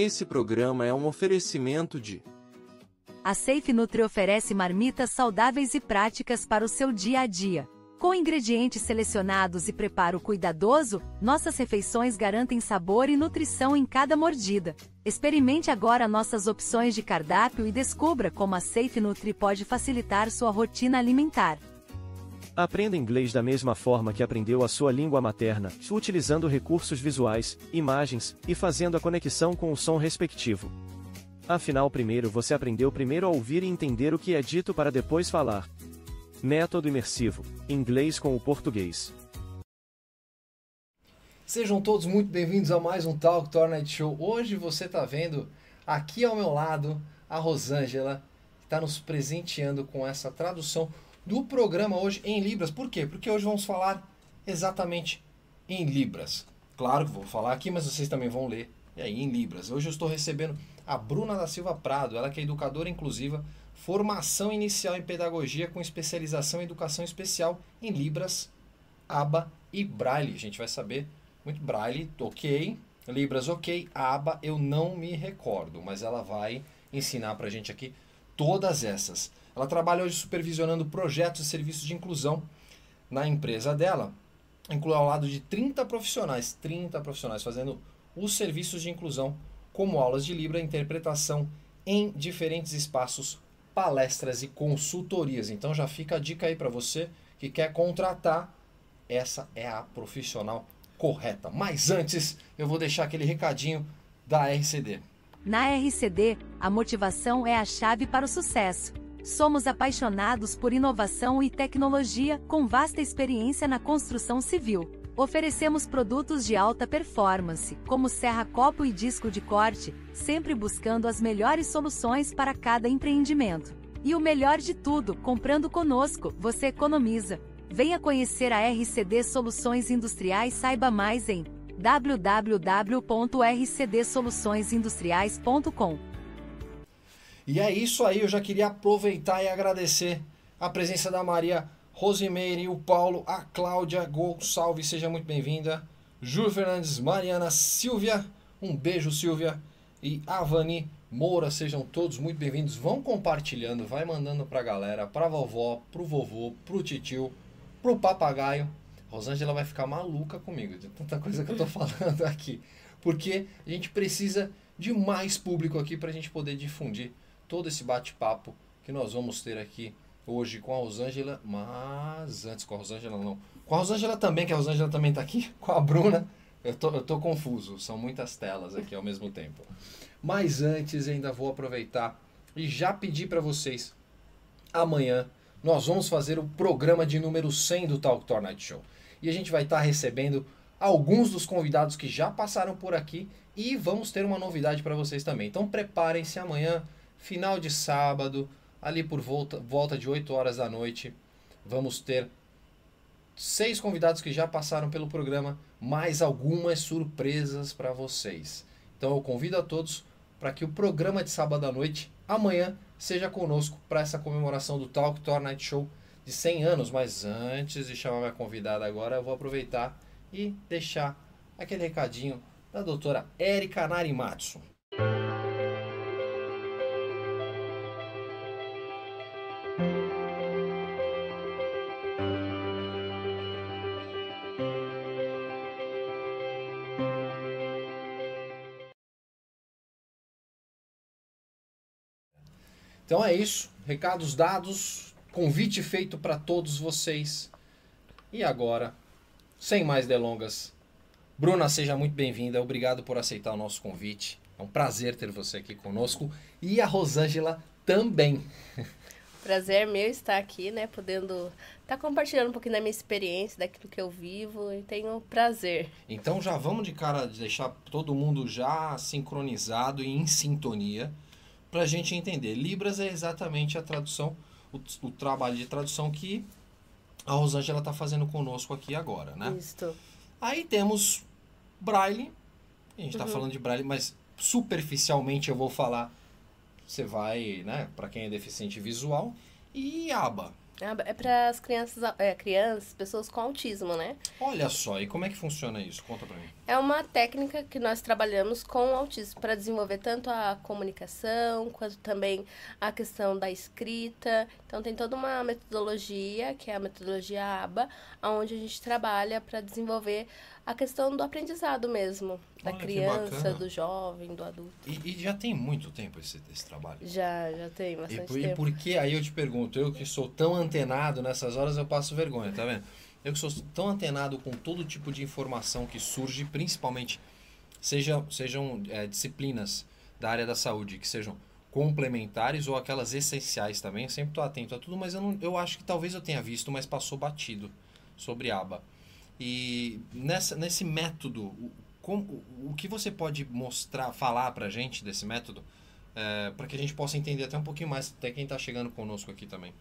Esse programa é um oferecimento de a Safe Nutri oferece marmitas saudáveis e práticas para o seu dia a dia. Com ingredientes selecionados e preparo cuidadoso, nossas refeições garantem sabor e nutrição em cada mordida. Experimente agora nossas opções de cardápio e descubra como a Safe Nutri pode facilitar sua rotina alimentar. Aprenda inglês da mesma forma que aprendeu a sua língua materna, utilizando recursos visuais, imagens e fazendo a conexão com o som respectivo. Afinal, primeiro você aprendeu primeiro a ouvir e entender o que é dito para depois falar. Método imersivo: inglês com o português. Sejam todos muito bem-vindos a mais um Talk Tour Night Show. Hoje você está vendo aqui ao meu lado a Rosângela, que está nos presenteando com essa tradução do programa hoje em Libras. Por quê? Porque hoje vamos falar exatamente em Libras. Claro que vou falar aqui, mas vocês também vão ler e aí, em Libras. Hoje eu estou recebendo a Bruna da Silva Prado, ela que é educadora inclusiva, formação inicial em pedagogia com especialização em educação especial em Libras, ABA e Braille. A gente vai saber muito Braille, ok. Libras, ok. ABA eu não me recordo, mas ela vai ensinar pra gente aqui todas essas. Ela trabalha hoje supervisionando projetos e serviços de inclusão na empresa dela, inclui ao lado de 30 profissionais, 30 profissionais fazendo os serviços de inclusão, como aulas de Libra, interpretação em diferentes espaços, palestras e consultorias. Então já fica a dica aí para você que quer contratar, essa é a profissional correta. Mas antes, eu vou deixar aquele recadinho da RCD. Na RCD, a motivação é a chave para o sucesso. Somos apaixonados por inovação e tecnologia, com vasta experiência na construção civil. Oferecemos produtos de alta performance, como serra-copo e disco de corte, sempre buscando as melhores soluções para cada empreendimento. E o melhor de tudo, comprando conosco, você economiza. Venha conhecer a RCD Soluções Industriais, saiba mais em www.rcdsoluçõesindustriais.com. E é isso aí, eu já queria aproveitar e agradecer a presença da Maria Rosimeire, o Paulo, a Cláudia Gonçalves, seja muito bem-vinda. Júlio Fernandes, Mariana Silvia, um beijo Silvia. E Avani Moura, sejam todos muito bem-vindos. Vão compartilhando, vai mandando pra galera, pra vovó, pro vovô, pro titio, pro papagaio. Rosângela vai ficar maluca comigo de tanta coisa que eu tô falando aqui. Porque a gente precisa de mais público aqui pra gente poder difundir todo esse bate-papo que nós vamos ter aqui hoje com a Rosângela, mas antes com a Rosângela não. Com a Rosângela também, que a Rosângela também está aqui, com a Bruna. Eu tô, eu tô confuso, são muitas telas aqui ao mesmo tempo. Mas antes ainda vou aproveitar e já pedir para vocês, amanhã nós vamos fazer o programa de número 100 do Talk Tour Night Show. E a gente vai estar tá recebendo alguns dos convidados que já passaram por aqui e vamos ter uma novidade para vocês também. Então preparem-se amanhã, final de sábado, ali por volta, volta de 8 horas da noite, vamos ter seis convidados que já passaram pelo programa, mais algumas surpresas para vocês. Então eu convido a todos para que o programa de sábado à noite, amanhã, seja conosco para essa comemoração do Talk Tour Night Show de 100 anos. Mas antes de chamar minha convidada agora, eu vou aproveitar e deixar aquele recadinho da doutora Erika Narimatsu. Então é isso. Recados dados, convite feito para todos vocês. E agora, sem mais delongas, Bruna, seja muito bem-vinda. Obrigado por aceitar o nosso convite. É um prazer ter você aqui conosco. E a Rosângela também. Prazer meu estar aqui, né? Podendo estar tá compartilhando um pouquinho da minha experiência, daquilo que eu vivo. E tenho prazer. Então já vamos de cara deixar todo mundo já sincronizado e em sintonia para a gente entender. Libras é exatamente a tradução, o, o trabalho de tradução que a Rosângela está fazendo conosco aqui agora, né? Isso. Aí temos Braille. A gente está uhum. falando de Braille, mas superficialmente eu vou falar. Você vai, né? Para quem é deficiente visual. E aba. É para as crianças, é, crianças, pessoas com autismo, né? Olha só, e como é que funciona isso? Conta pra mim. É uma técnica que nós trabalhamos com autismo para desenvolver tanto a comunicação quanto também a questão da escrita. Então tem toda uma metodologia, que é a metodologia ABA, onde a gente trabalha para desenvolver a questão do aprendizado mesmo, da Olha, que criança, do jovem, do adulto. E, e já tem muito tempo esse, esse trabalho. Já, já tem E bastante e tempo. por que, aí eu te pergunto, eu que sou tão antenado nessas horas, eu passo vergonha, tá vendo? Eu que sou tão antenado com todo tipo de informação que surge, principalmente seja, sejam é, disciplinas da área da saúde que sejam complementares ou aquelas essenciais também, eu sempre estou atento a tudo, mas eu, não, eu acho que talvez eu tenha visto, mas passou batido sobre aba. E nessa, nesse método, o, como, o que você pode mostrar, falar pra gente desse método, é, para que a gente possa entender até um pouquinho mais, até quem está chegando conosco aqui também.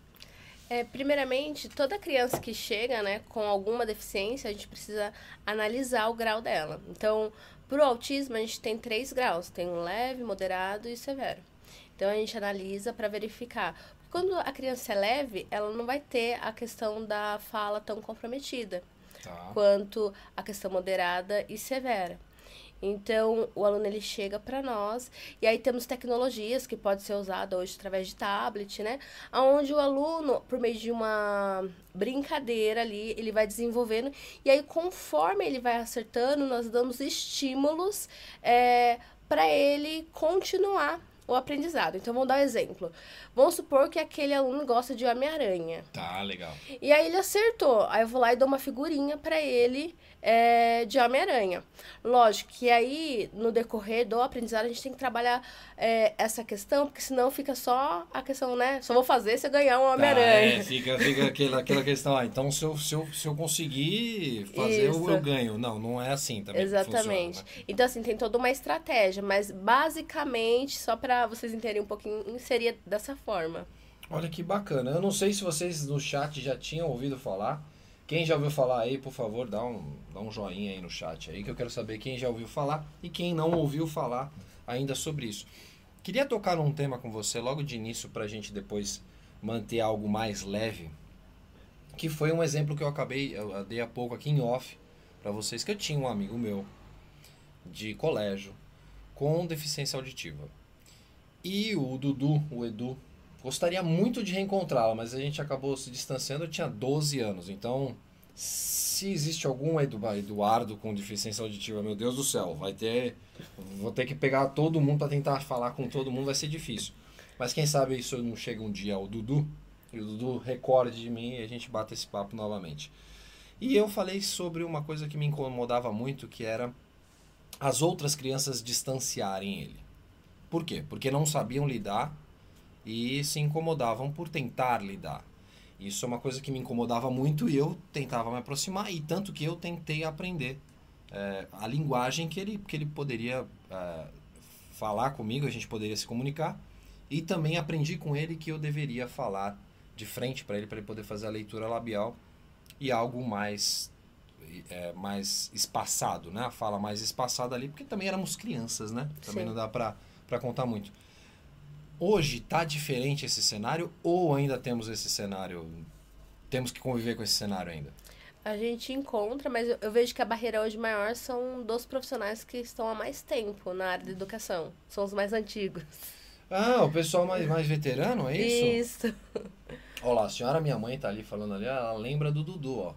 É, primeiramente, toda criança que chega né, com alguma deficiência, a gente precisa analisar o grau dela. Então, para o autismo, a gente tem três graus: tem um leve, moderado e severo. Então, a gente analisa para verificar. Quando a criança é leve, ela não vai ter a questão da fala tão comprometida Tá. quanto a questão moderada e severa. Então, o aluno ele chega para nós e aí temos tecnologias que pode ser usada hoje através de tablet, né? Onde o aluno, por meio de uma brincadeira ali, ele vai desenvolvendo e aí conforme ele vai acertando, nós damos estímulos é, para ele continuar o aprendizado. Então, vamos dar um exemplo. Vamos supor que aquele aluno gosta de Homem-Aranha. Tá, legal. E aí ele acertou. Aí eu vou lá e dou uma figurinha pra ele é, de Homem-Aranha. Lógico que aí, no decorrer do aprendizado, a gente tem que trabalhar é, essa questão, porque senão fica só a questão, né? Só vou fazer se eu ganhar um Tá, é, Homem-Aranha. fica fica aquela, aquela questão, ah, então se eu, se eu, se eu conseguir fazer, eu, eu ganho. Não, não é assim também. Exatamente. funciona, né? Então, assim, tem toda uma estratégia, mas basicamente, só pra vocês entenderem um pouquinho, seria dessa forma. Olha que bacana. Eu não sei se vocês no chat já tinham ouvido falar. Quem já ouviu falar aí, por favor, dá um, dá um joinha aí no chat aí, que eu quero saber quem já ouviu falar e quem não ouviu falar ainda sobre isso. Queria tocar num tema com você logo de início pra gente depois manter algo mais leve, que foi um exemplo que eu acabei, eu dei há pouco aqui em off pra vocês, que eu tinha um amigo meu de colégio com deficiência auditiva. E o Dudu, o Edu, gostaria muito de reencontrá-la, mas a gente acabou se distanciando, eu tinha 12 anos. Então, se existe algum Edu- Eduardo com deficiência auditiva, meu Deus do céu, vai ter. Vou ter que pegar todo mundo para tentar falar com todo mundo, vai ser difícil. Mas quem sabe isso não chega um dia ao Dudu, e o Dudu recorde de mim e a gente bate esse papo novamente. E eu falei sobre uma coisa que me incomodava muito, que era as outras crianças distanciarem ele. Por quê? Porque não sabiam lidar e se incomodavam por tentar lidar. Isso é uma coisa que me incomodava muito e eu tentava me aproximar, e tanto que eu tentei aprender é, a linguagem que ele, que ele poderia é, falar comigo, a gente poderia se comunicar, e também aprendi com ele que eu deveria falar de frente para ele, para ele poder fazer a leitura labial e algo mais é, mais espaçado, né? A fala mais espaçada ali, porque também éramos crianças, né? Também Sim. não dá para para contar muito. Hoje tá diferente esse cenário ou ainda temos esse cenário? Temos que conviver com esse cenário ainda? A gente encontra, mas eu, eu vejo que a barreira hoje maior são dos profissionais que estão há mais tempo na área da educação. São os mais antigos. Ah, o pessoal mais, mais veterano, é isso? Isso. Olha lá, a senhora minha mãe tá ali falando ali, ela lembra do Dudu, ó.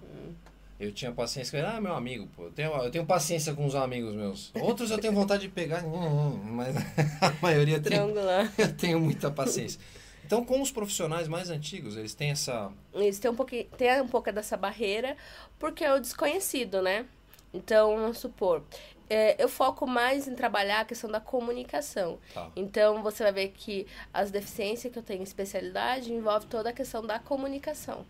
Eu tinha paciência com ele, ah, meu amigo, pô, eu tenho, eu tenho paciência com os amigos meus. Outros eu tenho vontade de pegar, mas a maioria tem, Triangular. eu tenho muita paciência. Então, com os profissionais mais antigos, eles têm essa. Isso tem um, pouquinho, tem um pouco dessa barreira, porque é o desconhecido, né? Então, vamos supor, é, eu foco mais em trabalhar a questão da comunicação. Tá. Então, você vai ver que as deficiências que eu tenho em especialidade envolve toda a questão da comunicação.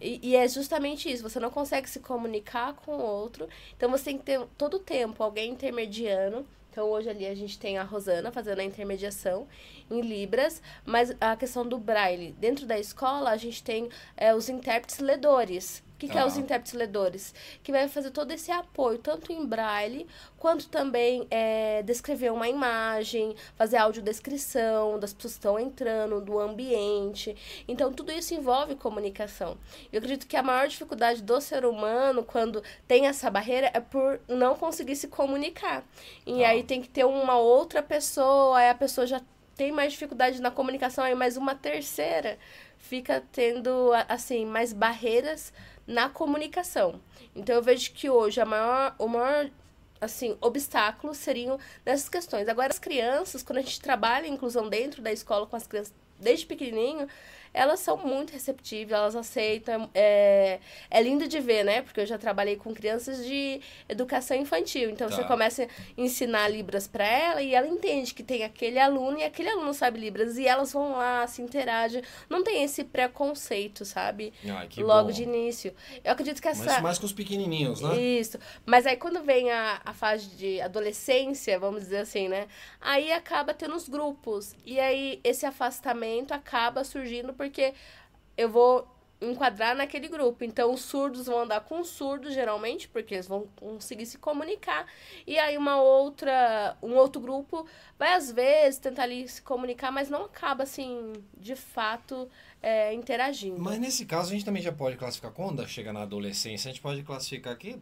E, e é justamente isso, você não consegue se comunicar com o outro, então você tem que ter todo o tempo alguém intermediando. Então, hoje ali a gente tem a Rosana fazendo a intermediação em Libras, mas a questão do Braille. Dentro da escola, a gente tem é, os intérpretes ledores, que, que é os Tá. intérpretes ledores? Que vai fazer todo esse apoio, tanto em braille, quanto também é, descrever uma imagem, fazer audiodescrição das pessoas que estão entrando, do ambiente. Então, tudo isso envolve comunicação. Eu acredito que a maior dificuldade do ser humano, quando tem essa barreira, é por não conseguir se comunicar. E Tá. aí tem que ter uma outra pessoa, aí a pessoa já tem mais dificuldade na comunicação, aí mais uma terceira fica tendo, assim, mais barreiras na comunicação. Então eu vejo que hoje a maior, o maior assim, obstáculos seriam nessas questões. Agora, as crianças, quando a gente trabalha a inclusão dentro da escola com as crianças desde pequenininho, elas são muito receptivas, elas aceitam. É, é lindo de ver, né? Porque eu já trabalhei com crianças de educação infantil. Então, Tá. você começa a ensinar Libras para ela e ela entende que tem aquele aluno e aquele aluno sabe Libras. E elas vão lá, se interagem. Não tem esse preconceito, sabe? Ai, Logo bom. de início. Eu acredito que essa. Mas mais com os pequenininhos, né? Isso. Mas aí quando vem a, a fase de adolescência, vamos dizer assim, né? Aí acaba tendo os grupos. E aí esse afastamento acaba surgindo porque eu vou enquadrar naquele grupo. Então os surdos vão andar com os surdos, geralmente, porque eles vão conseguir se comunicar. E aí uma outra, um outro grupo vai às vezes tentar ali se comunicar, mas não acaba assim, de fato, é, interagindo. Mas nesse caso a gente também já pode classificar, quando chega na adolescência, a gente pode classificar aqui,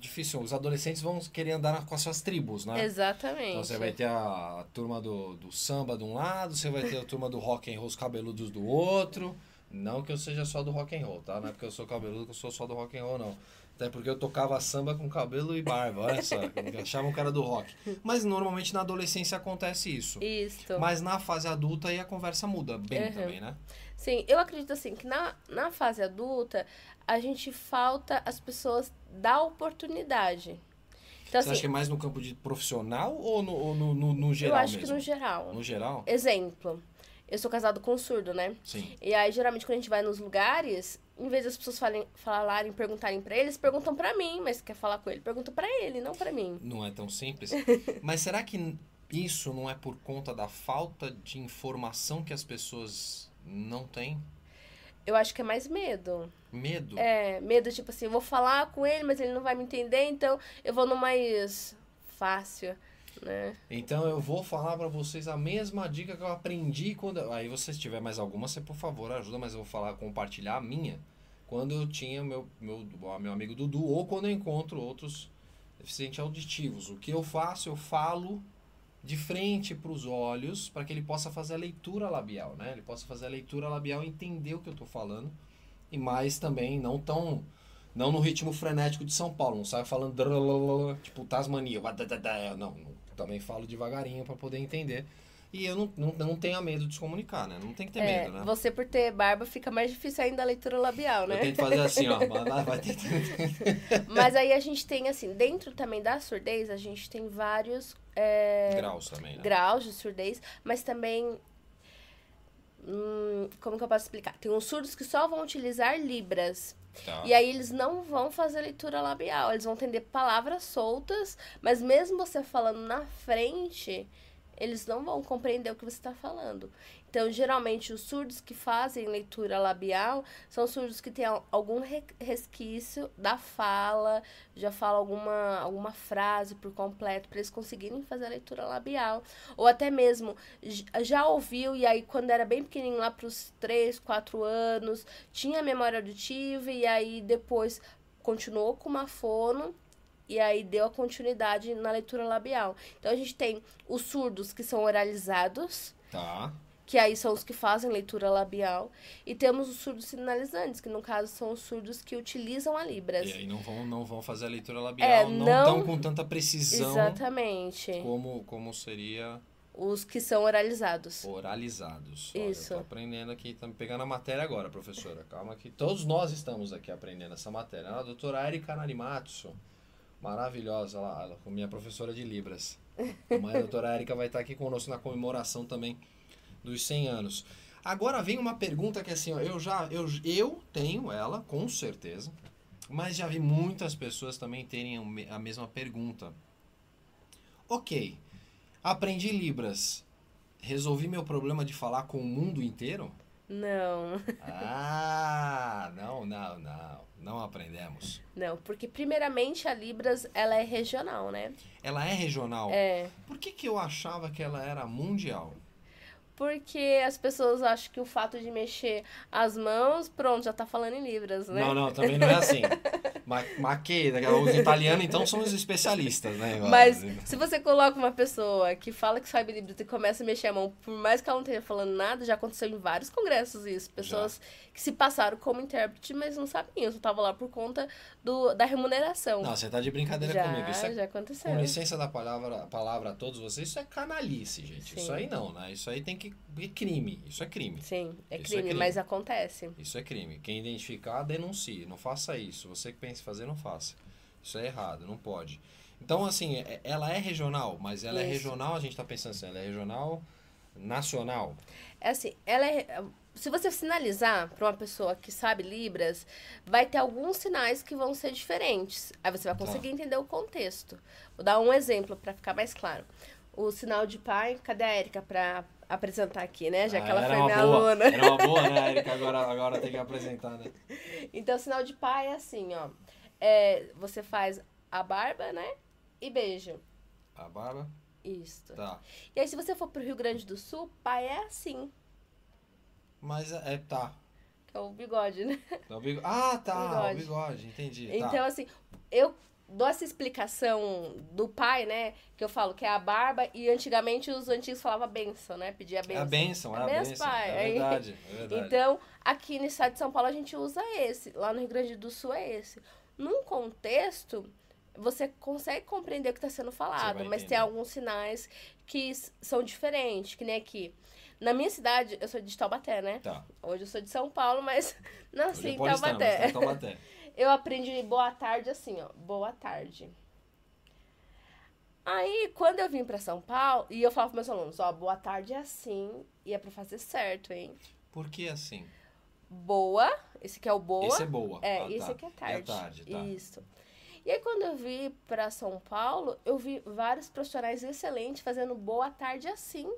difícil, os adolescentes vão querer andar com as suas tribos, né? Exatamente. Então você vai ter a, turma do, do samba de um lado, você vai ter a turma do rock and roll, os cabeludos do outro. Não que eu seja só do rock and roll, tá? Não é porque eu sou cabeludo que eu sou só do rock and roll, não. Até porque eu tocava samba com cabelo e barba, olha só. Eu achava um cara do rock. Mas normalmente na adolescência acontece isso. Isso. Mas na fase adulta aí a conversa muda bem Uhum. também, né? Sim, eu acredito assim que na, na fase adulta a gente falta as pessoas dar oportunidade. Então, Você assim, acha que é mais no campo de profissional ou no, ou no, no, no eu geral acho mesmo? que no geral. No geral? Exemplo, eu sou casado com um surdo, né? Sim. E aí, geralmente, quando a gente vai nos lugares, em vez das pessoas falem, falarem, perguntarem pra eles, perguntam pra mim, mas quer falar com ele, pergunta pra ele, não pra mim. Não é tão simples. Mas será que isso não é por conta da falta de informação que as pessoas não têm? Eu acho que é mais medo. Medo? É, medo, tipo assim, eu vou falar com ele, mas ele não vai me entender, então eu vou no mais fácil, né? Então eu vou falar pra vocês a mesma dica que eu aprendi quando. Aí você se tiver mais alguma, você por favor ajuda, mas eu vou falar, compartilhar a minha. Quando eu tinha meu, meu, meu amigo Dudu, ou quando eu encontro outros deficientes auditivos. O que eu faço? Eu falo de frente para os olhos para que ele possa fazer a leitura labial, né? Ele possa fazer a leitura labial e entender o que eu estou falando. E mais também, não tão. Não no ritmo frenético de São Paulo, não sai falando tipo Tasmania, não, não, também falo devagarinho para poder entender. E eu não, não, não tenho medo de se comunicar, né? Não tem que ter É, medo, né? você por ter barba fica mais difícil ainda a leitura labial, né? Eu tento fazer assim, ó, vai. Mas aí a gente tem, assim, dentro também da surdez, a gente tem vários é, Graus também, né? graus de surdez, mas também. hum, como que eu posso explicar? Tem uns surdos que só vão utilizar libras. Tá. E aí eles não vão fazer leitura labial, eles vão entender palavras soltas, mas mesmo você falando na frente, eles não vão compreender o que você está falando. Então, geralmente, os surdos que fazem leitura labial são surdos que têm al- algum re- resquício da fala, já fala alguma, alguma frase por completo, para eles conseguirem fazer a leitura labial. Ou até mesmo já ouviu, e aí, quando era bem pequenininho, lá para os 3, 4 anos, tinha memória auditiva, e aí depois continuou com uma fono. E aí deu a continuidade na leitura labial. Então a gente tem os surdos que são oralizados, Tá. Que aí são os que fazem leitura labial, e temos os surdos sinalizantes, que no caso são os surdos que utilizam a Libras. E aí não vão, não vão fazer a leitura labial, É, não não- tão com tanta precisão Exatamente. como, como seria Os que são oralizados. oralizados. Olha, Isso. Eu tô aprendendo aqui, estamos pegando a matéria agora, professora. Calma que todos nós estamos aqui aprendendo essa matéria. A doutora Erika Narimatsu, maravilhosa lá, minha professora de Libras. A doutora Erika vai estar aqui conosco na comemoração também dos 100 anos. Agora vem uma pergunta que assim, ó, eu já eu, eu tenho ela, com certeza, mas já vi muitas pessoas também terem a mesma pergunta. Ok, aprendi Libras, resolvi meu problema de falar com o mundo inteiro? Não. Ah, não, não, não. Não aprendemos. Não, porque primeiramente a Libras, ela é regional, né? Ela é regional? É. Por que, que eu achava que ela era mundial? Porque as pessoas acham que o fato de mexer as mãos, pronto, já tá falando em libras, né? Não, não, também não é assim. Mas que, os italianos então são os especialistas, né? Mas se você coloca uma pessoa que fala que sabe libras e começa a mexer a mão, por mais que ela não esteja falando nada, já aconteceu em vários congressos isso. Pessoas já. que se passaram como intérprete, mas não sabiam. Eu tava lá por conta do, da remuneração. Não, você tá de brincadeira já, comigo. Isso é, já aconteceu. Com licença da palavra, palavra a todos vocês, isso é canalice, gente. Sim. Isso aí não, né? Isso aí tem que. É crime. Isso é crime. Sim, é crime, é crime, mas acontece. Isso é crime. Quem identificar, denuncie. Não faça isso. Você que pensa em fazer, não faça. Isso é errado, não pode. Então, assim, é, ela é regional, mas ela é isso. é regional, a gente está pensando assim, ela é regional nacional. É assim, ela é. Se você sinalizar para uma pessoa que sabe Libras, vai ter alguns sinais que vão ser diferentes. Aí você vai tá. conseguir entender o contexto. Vou dar um exemplo para ficar mais claro. O sinal de pai, cadê a Érica para apresentar aqui, né? Já ah, que ela foi minha boa, aluna. Era uma boa, né? Agora, agora tem que apresentar, né? Então, o sinal de pai é assim, ó. É, você faz a barba, né? E beijo. A barba? Isso. Tá. E aí, se você for pro Rio Grande do Sul, pai é assim. Mas é, é tá. Que é o bigode, né? É o bigode. Ah, tá. O bigode, o bigode entendi. Então, tá. assim, eu dou essa explicação do pai, né? Que eu falo que é a barba, e antigamente os antigos falavam benção, né? Pedia benção. É a benção, é a benção. pai. É verdade, é verdade. Então, aqui no estado de São Paulo a gente usa esse. Lá no Rio Grande do Sul é esse. Num contexto, você consegue compreender o que está sendo falado, mas tem alguns sinais que são diferentes, que nem aqui. Na minha cidade, eu sou de Taubaté, né? Tá. Hoje eu sou de São Paulo, mas nasci em Taubaté. Taubaté. eu aprendi boa tarde assim, ó. Boa tarde. Aí, quando eu vim para São Paulo, e eu falava para meus alunos, ó, boa tarde é assim, e é para fazer certo, hein? Por que assim? Boa, esse aqui é o boa. Esse é boa. É, ah, esse tá. aqui é tarde. É tarde, tá. Isso. E aí, quando eu vim para São Paulo, eu vi vários profissionais excelentes fazendo boa tarde assim.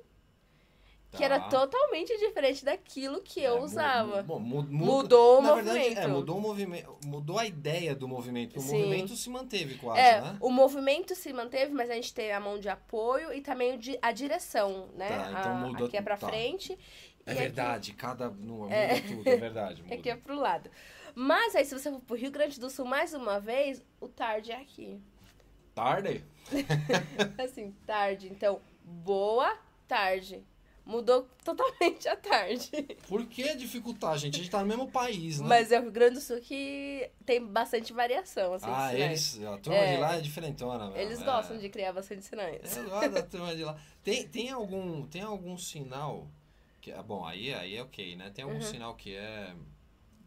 Tá. Que era tá. totalmente diferente daquilo que é, eu usava. Mu mu mu mudou o na movimento. Verdade, é, mudou o movimento. Mudou a ideia do movimento. O Sim. movimento se manteve quase, é, né? O movimento se manteve, mas a gente tem a mão de apoio e também a direção, né? Tá, então a, mudou, aqui é pra tá. frente. É verdade, aqui... cada. Muda é. tudo, é verdade. Muda. Aqui é pro lado. Mas aí, se você for pro Rio Grande do Sul mais uma vez, o tarde é aqui. Tarde? assim, tarde. Então, boa tarde. Mudou totalmente a tarde. Por que dificultar, gente? A gente tá no mesmo país, né? Mas é o Rio Grande do Sul que tem bastante variação, assim, Ah, eles... A turma é. de lá é diferentona, mesmo. Eles é. gostam de criar bastante sinais. Eu gosto da turma de lá. Tem, tem, algum, tem algum sinal... Que, bom, aí, aí é ok, né? Tem algum uhum. sinal que é...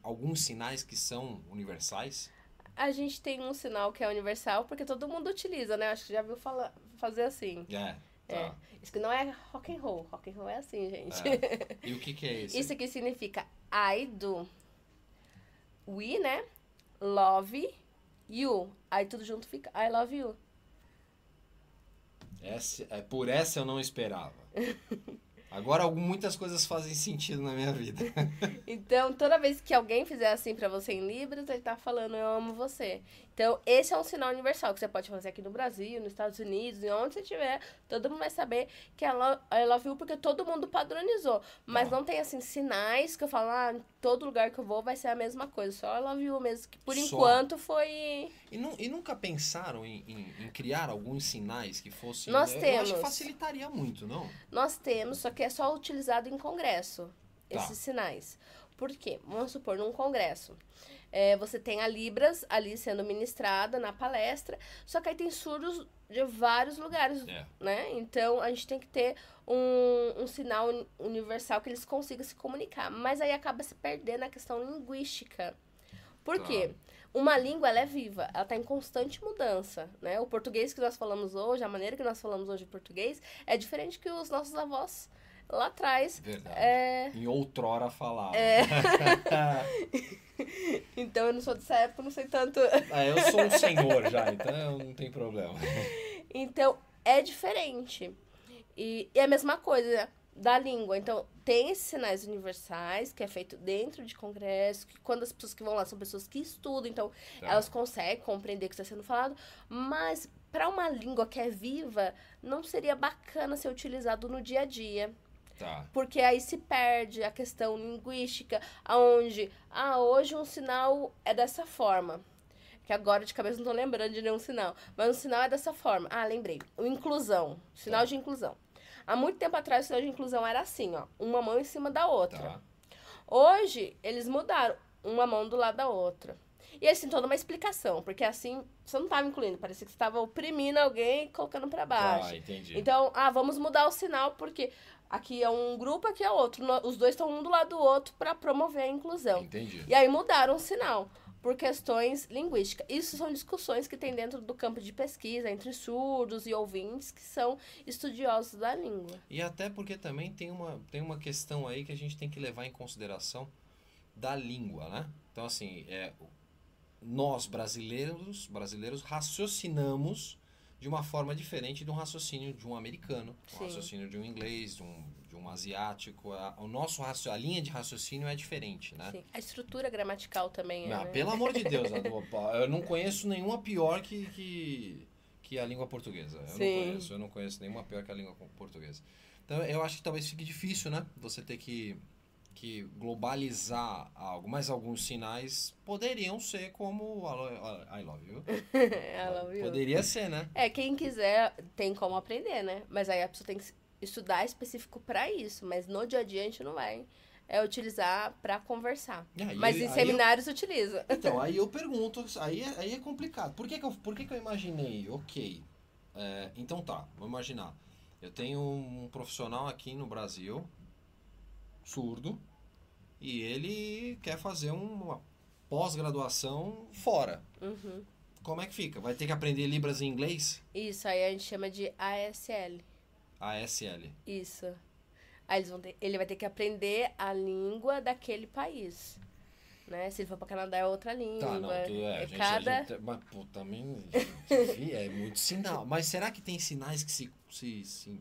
Alguns sinais que são universais? A gente tem um sinal que é universal, porque todo mundo utiliza, né? Acho que já viu falar, fazer assim. É. Tá. É. Isso que não é rock and roll. Rock and roll é assim, gente. É. E o que, que é isso? Isso aqui significa I do. We, né? Love you. Aí tudo junto fica I love you. Essa, é, por essa eu não esperava. Agora muitas coisas fazem sentido na minha vida. então, toda vez que alguém fizer assim para você em Libras, ele tá falando eu amo você. Então, esse é um sinal universal que você pode fazer aqui no Brasil, nos Estados Unidos, e onde você estiver, todo mundo vai saber que é I love you porque todo mundo padronizou. Mas não, não tem, assim, sinais que eu falo, ah, todo lugar que eu vou vai ser a mesma coisa. Só I love you mesmo, que por Só. enquanto foi... E, nu e nunca pensaram em, em, em, criar alguns sinais que fossem... Nós eu, temos. Eu acho que facilitaria muito, não? Nós temos, só que é só utilizado em congresso, tá. esses sinais. Por quê? Vamos supor, num congresso. É, você tem a Libras ali sendo ministrada na palestra, só que aí tem surdos de vários lugares, é. né? Então, a gente tem que ter um, um sinal universal que eles consigam se comunicar. Mas aí acaba se perdendo a questão linguística. Por claro. quê? Uma língua, ela é viva, ela está em constante mudança, né? O português que nós falamos hoje, a maneira que nós falamos hoje o português, é diferente que os nossos avós lá atrás. Verdade. É... Em outrora falava. É... então eu não sou dessa época, não sei tanto. Ah, eu sou um senhor já, então não tem problema. Então é diferente. E, e é a mesma coisa. da língua. Então, tem esses sinais universais, que é feito dentro de congresso, que quando as pessoas que vão lá são pessoas que estudam, então Tá. elas conseguem compreender o que está sendo falado, mas para uma língua que é viva, não seria bacana ser utilizado no dia a dia. Tá. Porque aí se perde a questão linguística, aonde, ah, hoje um sinal é dessa forma. Que agora de cabeça não tô lembrando de nenhum sinal. Mas um sinal é dessa forma. Ah, lembrei. O inclusão. Sinal Tá. de inclusão. Há muito tempo atrás o sinal de inclusão era assim, ó. Uma mão em cima da outra. Tá. Hoje, eles mudaram. Uma mão do lado da outra. E assim, toda uma explicação. Porque assim, você não tava incluindo. Parecia que você tava oprimindo alguém e colocando pra baixo. Tá, entendi. Então, ah, vamos mudar o sinal porque aqui é um grupo, aqui é outro. Os dois estão um do lado do outro para promover a inclusão. Entendi. E aí mudaram o sinal por questões linguísticas. Isso são discussões que tem dentro do campo de pesquisa entre surdos e ouvintes que são estudiosos da língua. E até porque também tem uma, tem uma questão aí que a gente tem que levar em consideração da língua, né? Então, assim, é, nós brasileiros, brasileiros raciocinamos de uma forma diferente de um raciocínio de um americano, um Sim. raciocínio de um inglês, de um, de um asiático. A, o nosso a linha de raciocínio é diferente, né? Sim. A estrutura gramatical também é. Ah, né? pelo amor de Deus, eu não conheço nenhuma pior que, que, que a língua portuguesa. Eu Sim. não conheço, eu não conheço nenhuma pior que a língua portuguesa. Então eu acho que talvez fique difícil, né? Você ter que, que globalizar algo, mas alguns sinais poderiam ser como I love you. Ela viu? Poderia ser, né? É, quem quiser tem como aprender, né? Mas aí a pessoa tem que estudar específico pra isso. Mas no dia a dia a gente não vai é, utilizar pra conversar. E aí- Mas em aí eu- seminários utiliza. Então, aí eu pergunto, aí é, aí é complicado. Por que, que, eu, por que, que eu imaginei? Ok. é, então tá, vou imaginar. Eu tenho um profissional aqui no Brasil, surdo, e ele quer fazer uma pós-graduação fora. Uhum. Como é que fica? Vai ter que aprender Libras em inglês? Isso, aí a gente chama de ASL. ASL. Isso. Aí eles vão ter- ele vai ter que aprender a língua daquele país. Né? Se ele for pra Canadá é outra língua. Tá, não, tudo é. é gente, cada... gente- mas, pô, também. gente, é muito sinal. Mas será que tem sinais que se. se, se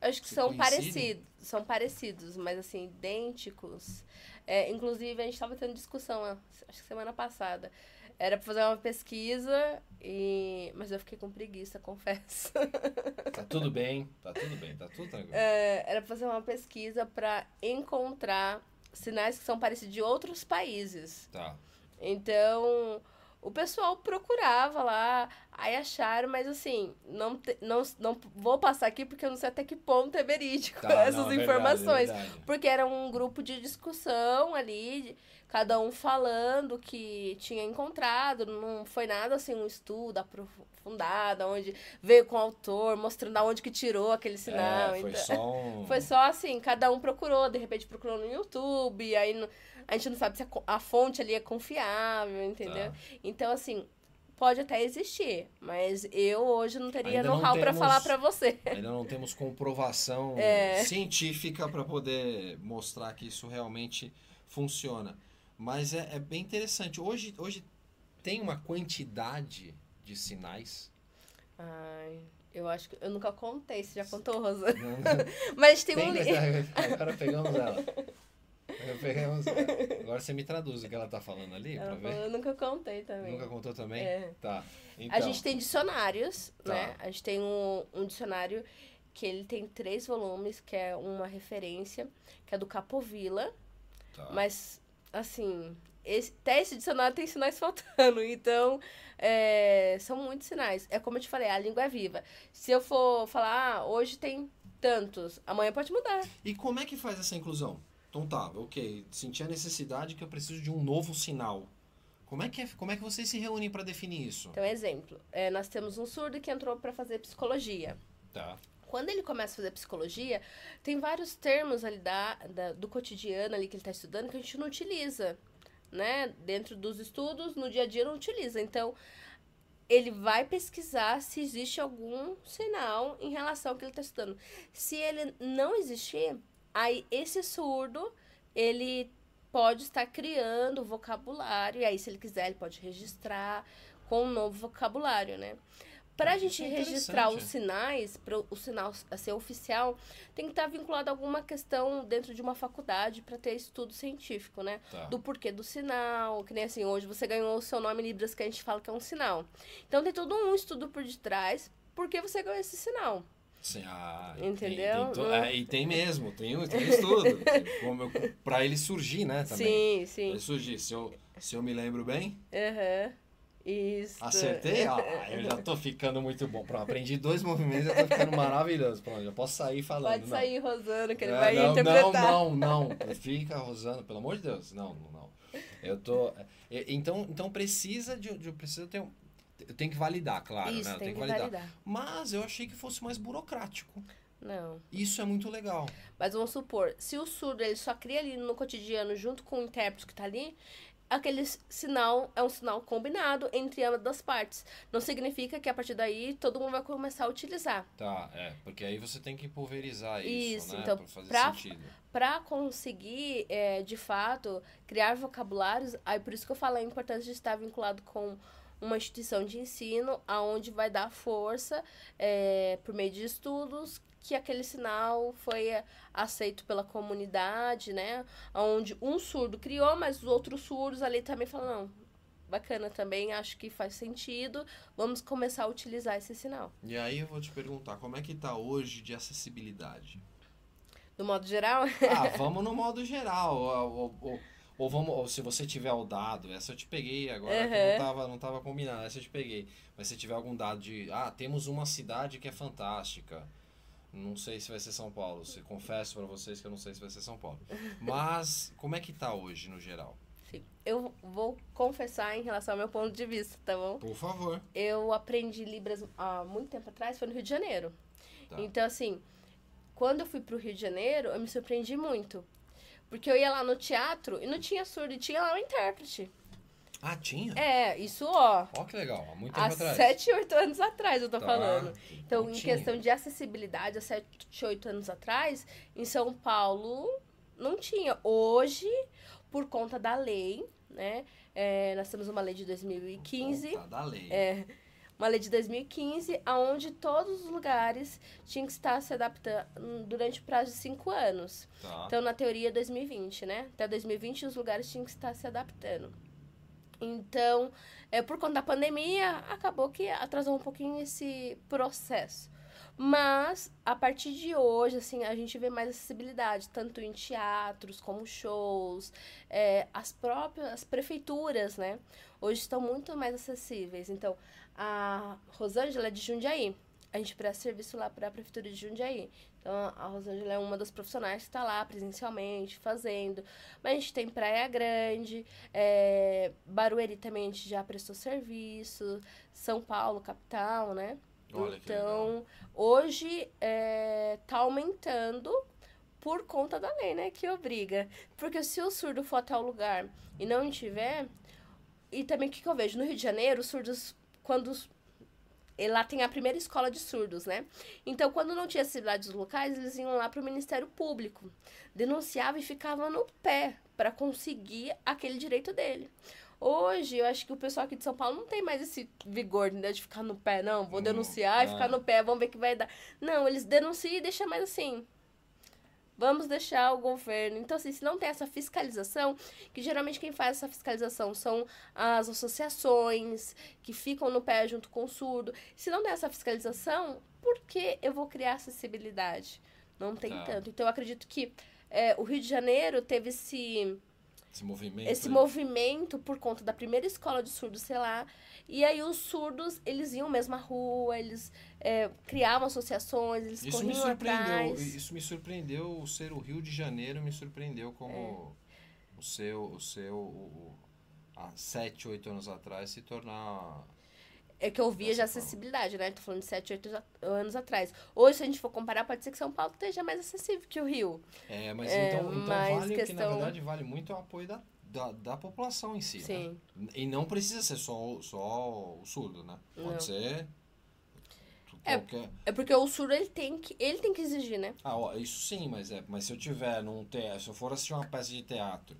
acho que Se são coincidem? parecidos, são parecidos, mas assim, idênticos. É, inclusive, a gente estava tendo discussão, acho que semana passada. Era pra fazer uma pesquisa, e... mas eu fiquei com preguiça, confesso. Tá tudo bem, tá tudo bem, tá tudo tranquilo. É, era pra fazer uma pesquisa para encontrar sinais que são parecidos de outros países. Tá. Então, o pessoal procurava lá, aí acharam, mas assim, não, te- não, não vou passar aqui porque eu não sei até que ponto é verídico Tá, essas não, é verdade, informações. é verdade. Porque era um grupo de discussão ali, cada um falando que tinha encontrado, não foi nada assim um estudo aprofundado, onde veio com o autor, mostrando aonde que tirou aquele sinal. É, foi então- só um. foi só assim, cada um procurou, de repente procurou no YouTube, aí não- a gente não sabe se a, a fonte ali é confiável, entendeu? Tá. Então, assim, pode até existir, mas eu hoje não teria know-how temos- falar pra você. Ainda não temos comprovação É. científica para poder mostrar que isso realmente funciona. Mas é, é bem interessante. Hoje, hoje tem uma quantidade de sinais. Ai, eu acho que eu nunca contei, você já contou, Rosa? Não- Mas tem, tem, um agora pegamos ela. Agora pegamos ela. Agora você me traduz o que ela tá falando ali Ela para falou, ver. eu nunca contei também. Nunca contou também? É. Tá. Então, A gente tem dicionários, Tá. né? A gente tem um, um dicionário que ele tem três volumes, que é uma referência, que é do Capovilla, tá. Mas, assim, esse, até esse dicionário tem sinais faltando. Então, é, são muitos sinais. É como eu te falei, a língua é viva. Se eu for falar, ah, hoje tem tantos, amanhã pode mudar. E como é que faz essa inclusão? Então tá, ok, senti a necessidade que eu preciso de um novo sinal. Como é que, é, como é que vocês se reúnem para definir isso? Então, exemplo, é, nós temos um surdo que entrou para fazer psicologia. Tá. Quando ele começa a fazer psicologia, tem vários termos ali da, da- do cotidiano ali que ele está estudando que a gente não utiliza, né? Dentro dos estudos, no dia a dia não utiliza. Então, ele vai pesquisar se existe algum sinal em relação ao que ele está estudando. Se ele não existir, aí esse surdo, ele pode estar criando vocabulário, e aí se ele quiser, ele pode registrar com um novo vocabulário, né? Para a Ah, gente registrar os sinais, para o sinal ser oficial, tem que estar vinculado a alguma questão dentro de uma faculdade para ter estudo científico, né? Tá. Do porquê do sinal, que nem assim, hoje você ganhou o seu nome em Libras, que a gente fala que é um sinal. Então tem todo um estudo por detrás, por que você ganhou esse sinal. Sim, ah, Entendeu? Tem, tem to- é, e tem mesmo, tem, um- tem estudo. Como pra ele surgir, né? Também. Sim, Pra sim. ele surgir. Se eu, se eu me lembro bem, Aham. Isso. acertei? Ah, eu já tô ficando muito bom. Pronto, aprendi dois movimentos, já tô ficando maravilhoso. Pronto, já posso sair falando. Pode não. sair Rosana, que ele É, vai não, interpretar. Não, não, não. Fica, Rosana, pelo amor de Deus. Não, não, não. Eu tô. é, Então, então precisa de. de precisa ter um. Eu tenho que validar, claro, Isso, né? Tem que validar. validar. Mas eu achei que fosse mais burocrático. Não. Isso é muito legal. Mas vamos supor, se o surdo ele só cria ali no cotidiano junto com o intérprete que tá ali, aquele sinal é um sinal combinado entre ambas das partes. Não significa que a partir daí todo mundo vai começar a utilizar. Tá, é. Porque aí você tem que pulverizar isso, Isso, né? então, pra fazer pra- sentido. Para conseguir, é, de fato, criar vocabulários, aí por isso que eu falo a importância de estar vinculado com uma instituição de ensino, aonde vai dar força, é, por meio de estudos, que aquele sinal foi aceito pela comunidade, né? Onde um surdo criou, mas os outros surdos ali também falam, não, bacana também, acho que faz sentido, vamos começar a utilizar esse sinal. E aí eu vou te perguntar, como é que tá hoje de acessibilidade? Do modo geral, Ah, vamos no modo geral. Ou, ou- ou- vamos, ou se você tiver o dado, essa eu te peguei agora que Uhum. não tava, não tava combinado, essa eu te peguei. Mas se tiver algum dado de, ah, temos uma cidade que é fantástica. Não sei se vai ser São Paulo. Se, confesso pra vocês que eu não sei se vai ser São Paulo. Mas como é que tá hoje no geral? Sim. Eu vou confessar em relação ao meu ponto de vista, tá bom? Por favor. Eu aprendi Libras há muito tempo atrás, foi no Rio de Janeiro. Tá. Então, assim, quando eu fui pro Rio de Janeiro, eu me surpreendi muito. Porque eu ia lá no teatro e não tinha surdo, e tinha lá um intérprete. Ah, tinha? É, isso, ó, Ó que legal, há muito tempo há atrás. 7, 8 anos atrás eu tô Tá. falando. Então, Não em tinha. questão de acessibilidade, há 7, 8 anos atrás, em São Paulo não tinha. Hoje, por conta da lei, né? é, nós temos uma lei de 2015. Tá da lei. É, uma lei de 2015, aonde todos os lugares tinham que estar se adaptando durante o prazo de cinco anos. Tá. Então, na teoria, 2020, né? Até 2020, os lugares tinham que estar se adaptando. Então, é, por conta da pandemia, acabou que atrasou um pouquinho esse processo. Mas, a partir de hoje, assim, a gente vê mais acessibilidade, tanto em teatros como shows, é, as próprias as prefeituras, né? Hoje estão muito mais acessíveis. Então, a Rosângela é de Jundiaí. A gente presta serviço lá para a prefeitura de Jundiaí. Então, a Rosângela é uma das profissionais que está lá presencialmente, fazendo. Mas a gente tem Praia Grande, é, Barueri também a gente já prestou serviço, São Paulo, capital, né? Olha então, hoje está aumentando por conta da lei, né? Que obriga. Porque se o surdo for até o lugar e não tiver. E também o que, que eu vejo? No Rio de Janeiro, os surdos, quando. Os- e lá tem a primeira escola de surdos, né? Então, quando não tinha dos locais, eles iam lá para o Ministério Público. Denunciava e ficava no pé para conseguir aquele direito dele. Hoje, eu acho que o pessoal aqui de São Paulo não tem mais esse vigor né, de ficar no pé, não. Vou Não, denunciar e ficar no pé, vamos ver o que vai dar. Não, eles denunciam e deixam mais assim. Vamos deixar o governo. Então, assim, se não tem essa fiscalização, que geralmente quem faz essa fiscalização são as associações que ficam no pé junto com o surdo. Se não tem essa fiscalização, por que eu vou criar acessibilidade? Não tem Tá. tanto. Então, eu acredito que é, o Rio de Janeiro teve esse Esse movimento. esse aí. movimento por conta da primeira escola de surdos, sei lá. E aí os surdos, eles iam mesmo à rua, eles é, criavam associações, eles Isso me corriam surpreendeu. atrás. Isso me surpreendeu. O ser o Rio de Janeiro me surpreendeu como o seu, o seu, o- há sete, oito anos atrás se tornar. É que eu via já acessibilidade, né? Tô falando de 7, 8 anos atrás. Hoje, se a gente for comparar, pode ser que São Paulo esteja mais acessível que o Rio. É, mas É, então, então mas vale que na questão- verdade vale muito o apoio da, da, da população em si. né? Sim. E não precisa ser só, o- só o surdo, né? Pode Não. ser. É. Qualquer... É porque o surdo, ele tem que, ele tem que exigir, né? Ah, ó, isso sim, mas é. Mas se eu tiver num teatro, se eu for assistir uma peça de teatro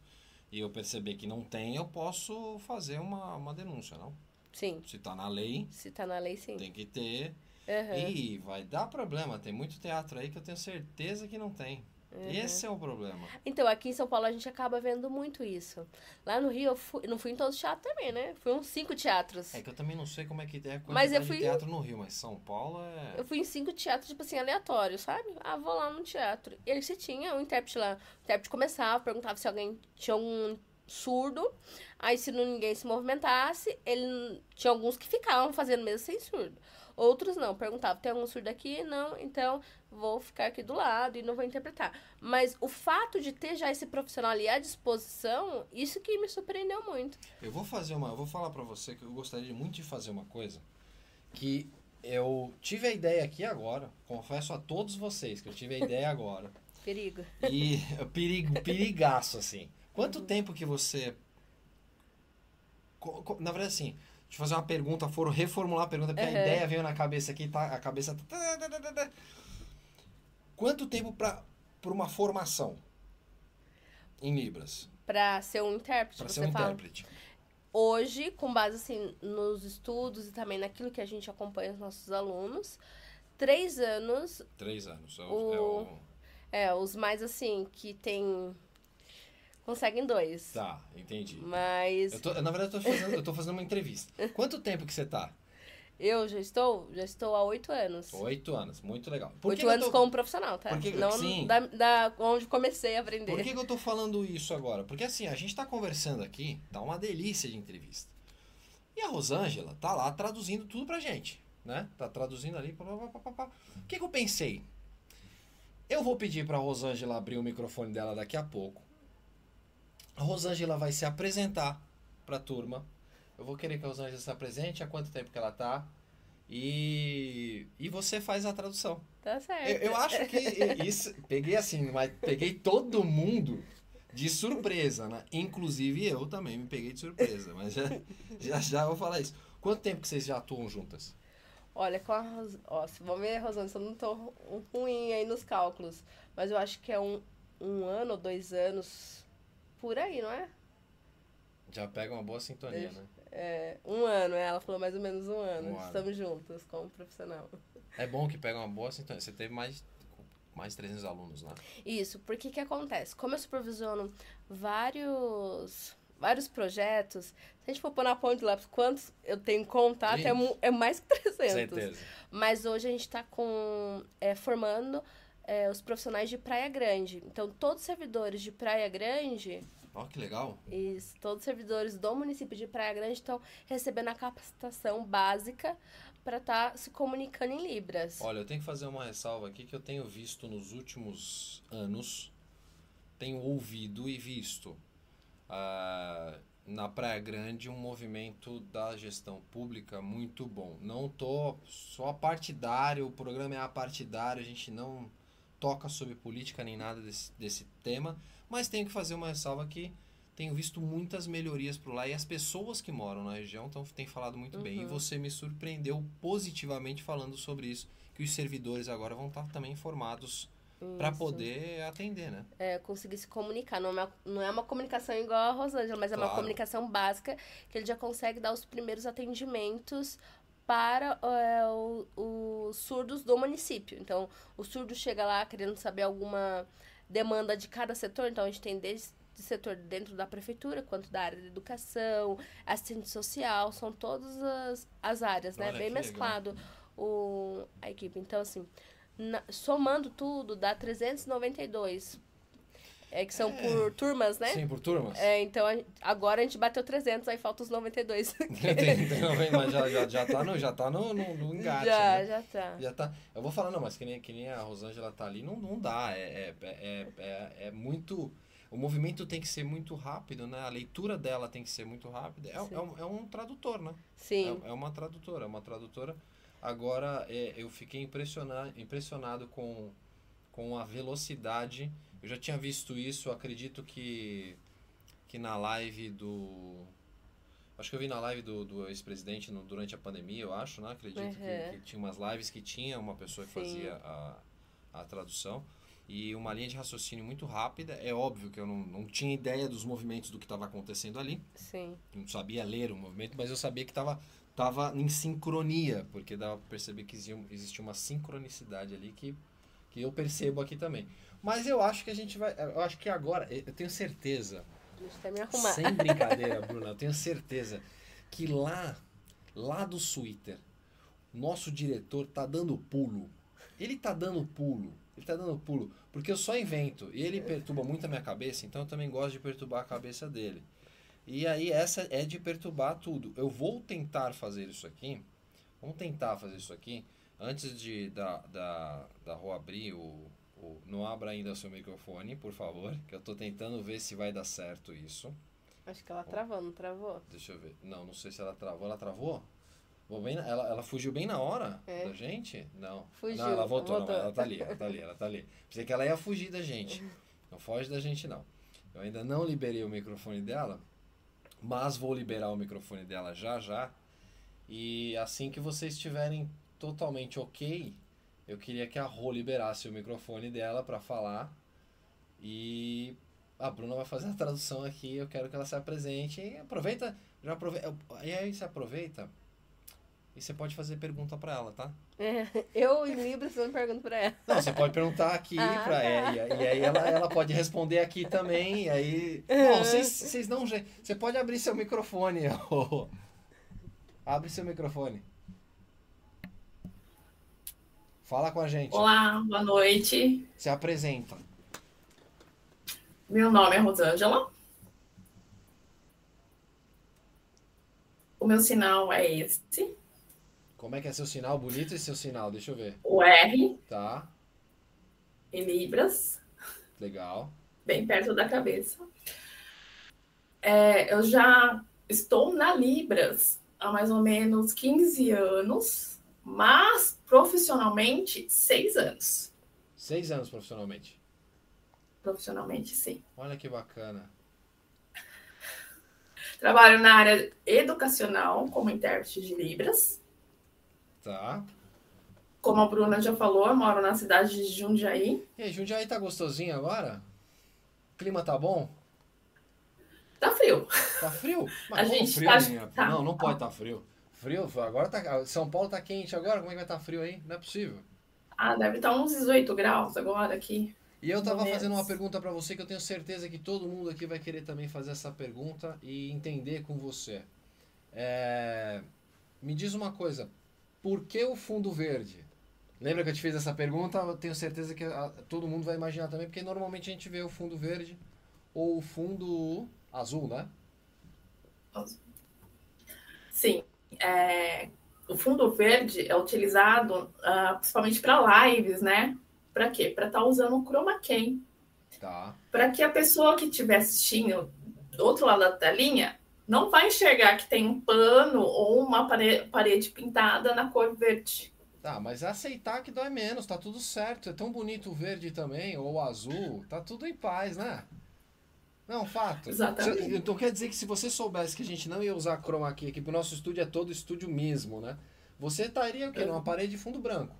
e eu perceber que não tem, eu posso fazer uma, uma denúncia, não? Sim. Se tá na lei, Se tá na lei, sim. tem que ter. Aham. E vai dar problema. Tem muito teatro aí que eu tenho certeza que não tem. Esse é o problema. Então, aqui em São Paulo a gente acaba vendo muito isso. Lá no Rio, eu fui, não fui em todos os teatros também, né? Fui uns cinco teatros. É que eu também não sei como é que é a Mas eu fui- de teatro no Rio, mas São Paulo é. Eu fui em cinco teatros, tipo assim, aleatórios, sabe? Ah, vou lá no teatro. E aí você tinha um intérprete lá. O intérprete começava, perguntava se alguém tinha um surdo. Aí se não, ninguém se movimentasse, ele tinha alguns que ficavam fazendo mesmo sem surdo. Outros não, perguntava, tem algum surdo aqui? Não, então vou ficar aqui do lado e não vou interpretar. Mas o fato de ter já esse profissional ali à disposição, isso que me surpreendeu muito. Eu vou fazer uma. Eu vou falar pra você que eu gostaria muito de fazer uma coisa que eu tive a ideia aqui agora. Confesso a todos vocês que eu tive a ideia agora. Perigo. E perigo, perigaço, assim. Quanto tempo que você. Na verdade, assim, deixa eu fazer uma pergunta, foram reformular a pergunta, porque a Uhum. ideia veio na cabeça aqui, tá? A cabeça. tá- Quanto tempo pra uma formação em Libras? Pra ser um intérprete, você ser um fala. intérprete? Hoje, com base assim nos estudos e também naquilo que a gente acompanha os nossos alunos, três anos, Três anos. É o, O- é o- é, os mais assim, que tem. Conseguem dois. Tá, entendi. Mas Eu tô- na verdade, eu tô, fazendo, eu tô fazendo uma entrevista. Quanto tempo que você tá? eu já estou, já estou há oito anos. Oito anos, muito legal. Por Oito anos tô- como profissional, tá? Por que- Não sim. da, da onde comecei a aprender. Por que, que eu tô falando isso agora? Porque assim, a gente tá conversando aqui, tá uma delícia de entrevista. E a Rosângela tá lá traduzindo tudo pra gente, né? Tá traduzindo ali. Pá. O que, que eu pensei? Eu vou pedir pra Rosângela abrir o microfone dela daqui a pouco. A Rosângela vai se apresentar pra turma. Eu vou querer que a Rosângela se apresente, há quanto tempo que ela tá. E, e você faz a tradução. Tá certo. Eu, eu acho que isso. Peguei assim, mas peguei todo mundo de surpresa, né? Inclusive eu também me peguei de surpresa, mas já já, já vou falar isso. Quanto tempo que vocês já atuam juntas? Olha, com a Ros... Ó, vamos ver, Rosana, se eu não tô ru- ruim aí nos cálculos. Mas eu acho que é um, um ano ou dois anos por aí, não é? Já pega uma boa sintonia, né? É, um ano, é, ela falou mais ou menos um ano. Um ano. Estamos juntos como profissional. É bom que pega uma boa sintonia. Você teve mais, mais 300 alunos lá. Isso, porque que acontece? Como eu supervisiono vários vários projetos, se a gente for pôr na ponta de lápis quantos eu tenho contato, é, é mais que 300. Certeza. Mas hoje a gente está com é, formando é, os profissionais de Praia Grande. Então, todos os servidores de Praia Grande Ó, que legal. e todos os servidores do município de Praia Grande estão recebendo a capacitação básica para estar se comunicando em Libras. Olha, eu tenho que fazer uma ressalva aqui que eu tenho visto nos últimos anos, tenho ouvido e visto ah, na Praia Grande um movimento da gestão pública muito bom. Não tô só partidário, o programa é apartidário, a gente não toca sobre política nem nada desse, desse tema, mas tenho que fazer uma ressalva que tenho visto muitas melhorias por lá e as pessoas que moram na região tão, têm falado muito bem. E você me surpreendeu positivamente falando sobre isso, que os servidores agora vão estar também informados para poder atender, né? é, conseguir se comunicar. Não é, uma, não é uma comunicação igual a Rosângela, mas é uma Claro. comunicação básica que ele já consegue dar os primeiros atendimentos para é, o- os surdos do município. Então, o surdo chega lá querendo saber alguma demanda de cada setor. Então, a gente tem desde de setor dentro da prefeitura, quanto da área de educação, assistente social, são todas as, as áreas, né? Olha, Bem que mesclado o, a equipe. Então, assim, na- somando tudo, dá 392. É que são por turmas, né? Sim, por turmas. É, então a- agora a gente bateu 300, aí falta os 92. tem, tem, não, vem, mas já, já, já tá no, já tá no, no, no engate, já, né? já tá. Já tá. Eu vou falar, não, mas que nem, que nem a Rosângela tá ali, não, não dá. É, é, é, é, é muito. O movimento tem que ser muito rápido, né? A leitura dela tem que ser muito rápida. É, é, um, é um tradutor, né? Sim. É, é uma tradutora, é uma tradutora. Agora, é, eu fiquei impressionado, impressionado com, com a velocidade. Eu já tinha visto isso, acredito que, que na live do. Acho que eu vi na live do, do ex-presidente durante a pandemia, eu acho, né? Acredito que- Uhum. que, tinha umas lives que tinha uma pessoa que Sim. fazia a, a tradução. E uma linha de raciocínio muito rápida. É óbvio que eu não, não tinha ideia dos movimentos do que estava acontecendo ali Sim. não sabia ler o movimento, mas eu sabia que estava tava em sincronia, porque dava pra perceber que existia uma sincronicidade ali que, que eu percebo aqui também. Mas eu acho que a gente vai. Eu acho que agora, eu tenho certeza, Deixa me arrumar. sem brincadeira, Bruna, eu tenho certeza que lá, lá do Twitter, nosso diretor tá dando pulo. Ele tá dando pulo. Ele tá dando pulo. Porque eu só invento. E ele perturba muito a minha cabeça, então eu também gosto de perturbar a cabeça dele. E aí essa é de perturbar tudo. Eu vou tentar fazer isso aqui. Vamos tentar fazer isso aqui. Antes de da, da, da Rô abrir o. Não abra ainda o seu microfone, por favor. Que eu tô tentando ver se vai dar certo isso. Acho que ela travou, não travou? Deixa eu ver. Não, não sei se ela travou. Ela travou? Vou bem ela, ela fugiu bem na hora É. da gente? Não. Fugiu, Não, ela voltou. voltou. Não, ela tá ali, ela tá ali, ela tá ali. Pensei que ela ia fugir da gente. Não foge da gente, não. Eu ainda não liberei o microfone dela, mas vou liberar o microfone dela já já. E assim que vocês estiverem totalmente ok, eu queria que a Rô liberasse o microfone dela para falar. E a Bruna vai fazer a tradução aqui. Eu quero que ela se apresente. E aproveita, já aproveita. E aí você aproveita e você pode fazer pergunta para ela, tá? É, eu em Libras eu pergunto pra ela. Não, você pode perguntar aqui Ah, pra tá. ela. E, aí ela, ela pode responder aqui também. E aí. Bom, vocês, vocês um jeito. Você pode abrir seu microfone. ô. Abre seu microfone. Fala com a gente. Olá, boa noite. Se apresenta. Meu nome é Rosângela. O meu sinal é esse, Como é que é seu sinal? Bonito esse seu sinal, deixa eu ver. o R Tá, em Libras, legal. bem perto da cabeça. É, eu já estou na Libras há mais ou menos 15 anos, mas profissionalmente, 6 anos. Seis anos profissionalmente. Profissionalmente, sim. Olha que bacana. Trabalho na área educacional como intérprete de Libras. Tá. Como a Bruna já falou, eu moro na cidade de Jundiaí. E aí, Jundiaí tá gostosinho agora? O clima tá bom? Tá frio. Tá frio? A como gente frio, tá- tá. Não, não pode estar frio. Frio, agora tá. São Paulo tá quente agora, como é que vai estar frio aí? Não é possível. Ah, deve estar uns 18 graus agora aqui. E eu tava fazendo uma pergunta pra você que eu tenho certeza que todo mundo aqui vai querer também fazer essa pergunta e entender com você. É, Me diz uma coisa, por que o fundo verde? Lembra que eu te fiz essa pergunta? Eu tenho certeza que a- todo mundo vai imaginar também, porque normalmente a gente vê o fundo verde ou o fundo azul, né? Sim, é, o fundo verde é utilizado ah, principalmente para lives, né? Para quê? Para estar usando o chroma key. Tá. Para que a pessoa que estiver assistindo do outro lado da telinha não vai enxergar que tem um pano ou uma pare- parede pintada na cor verde. Tá, mas aceitar que dói menos, tá tudo certo. É tão bonito o verde também, ou o azul, tá tudo em paz, né? Não, fato. Exatamente. Então quer dizer que se você soubesse que a gente não ia usar chroma key aqui, pro nosso estúdio é todo estúdio mesmo, né? Você estaria o quê? Numa parede de fundo branco.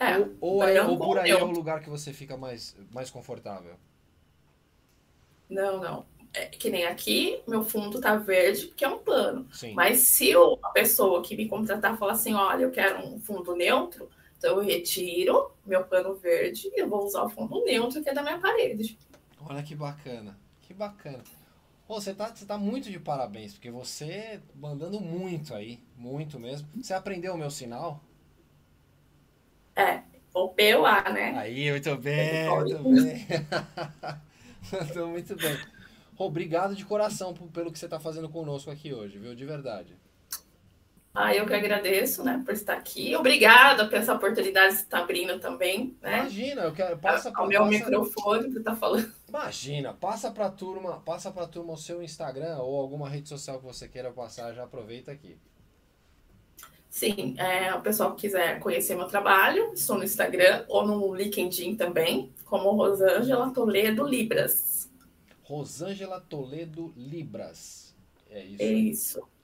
É, ou, ou, é- branco ou por aí é o lugar que você fica mais, mais confortável. Não, não. É que nem aqui, meu fundo tá verde porque é um pano. Sim. Mas se o- a pessoa que me contratar falar assim, olha, eu quero um fundo neutro, então eu retiro meu pano verde e eu vou usar o fundo neutro que é da minha parede. Olha que bacana. Que bacana. Pô, você tá, você tá muito de parabéns, porque você mandando muito aí, muito mesmo. Você aprendeu o meu sinal? É, o P ou A, né? Aí, muito bem, Pode. muito bem. Tô muito bem. Obrigado de coração pelo que você está fazendo conosco aqui hoje, viu? De verdade. Ah, eu que agradeço, né, por estar aqui. Obrigada por essa oportunidade que você está abrindo também, né? Imagina, eu quero. Passa pra, Ao meu microfone para estar falando. Imagina, passa pra turma, passa pra turma o seu Instagram ou alguma rede social que você queira passar, já aproveita aqui. Sim, é, o pessoal que quiser conhecer meu trabalho, estou no Instagram ou no LinkedIn também, como Rosângela Toledo Libras. Rosângela Toledo Libras. É isso. É isso.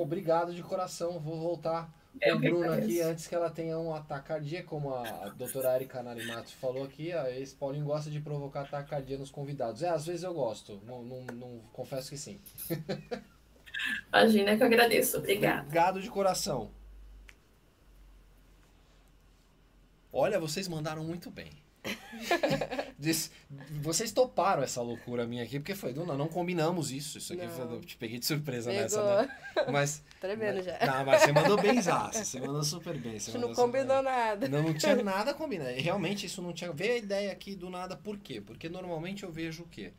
Obrigado de coração. Vou voltar com Eu a Bruna aqui antes que ela tenha um ataque cardíaco, como a doutora Erika Narimato falou aqui. a Esse Paulinho gosta de provocar ataque cardíaco nos convidados. É, às vezes eu gosto. Não, não, não- confesso que sim. Imagina que eu agradeço. Obrigada. Obrigado de coração. Olha, vocês mandaram muito bem. Vocês toparam essa loucura minha aqui, porque foi, Duna, não combinamos isso. Isso aqui Não. eu te peguei de surpresa Pegou. nessa, né? Mas. Tremendo já. Não, mas você mandou bem Você mandou super bem. Você não combinou nada. Não, não tinha nada combinado. Realmente isso não tinha. Veio a ideia aqui do nada, por quê? Porque normalmente eu vejo o quê?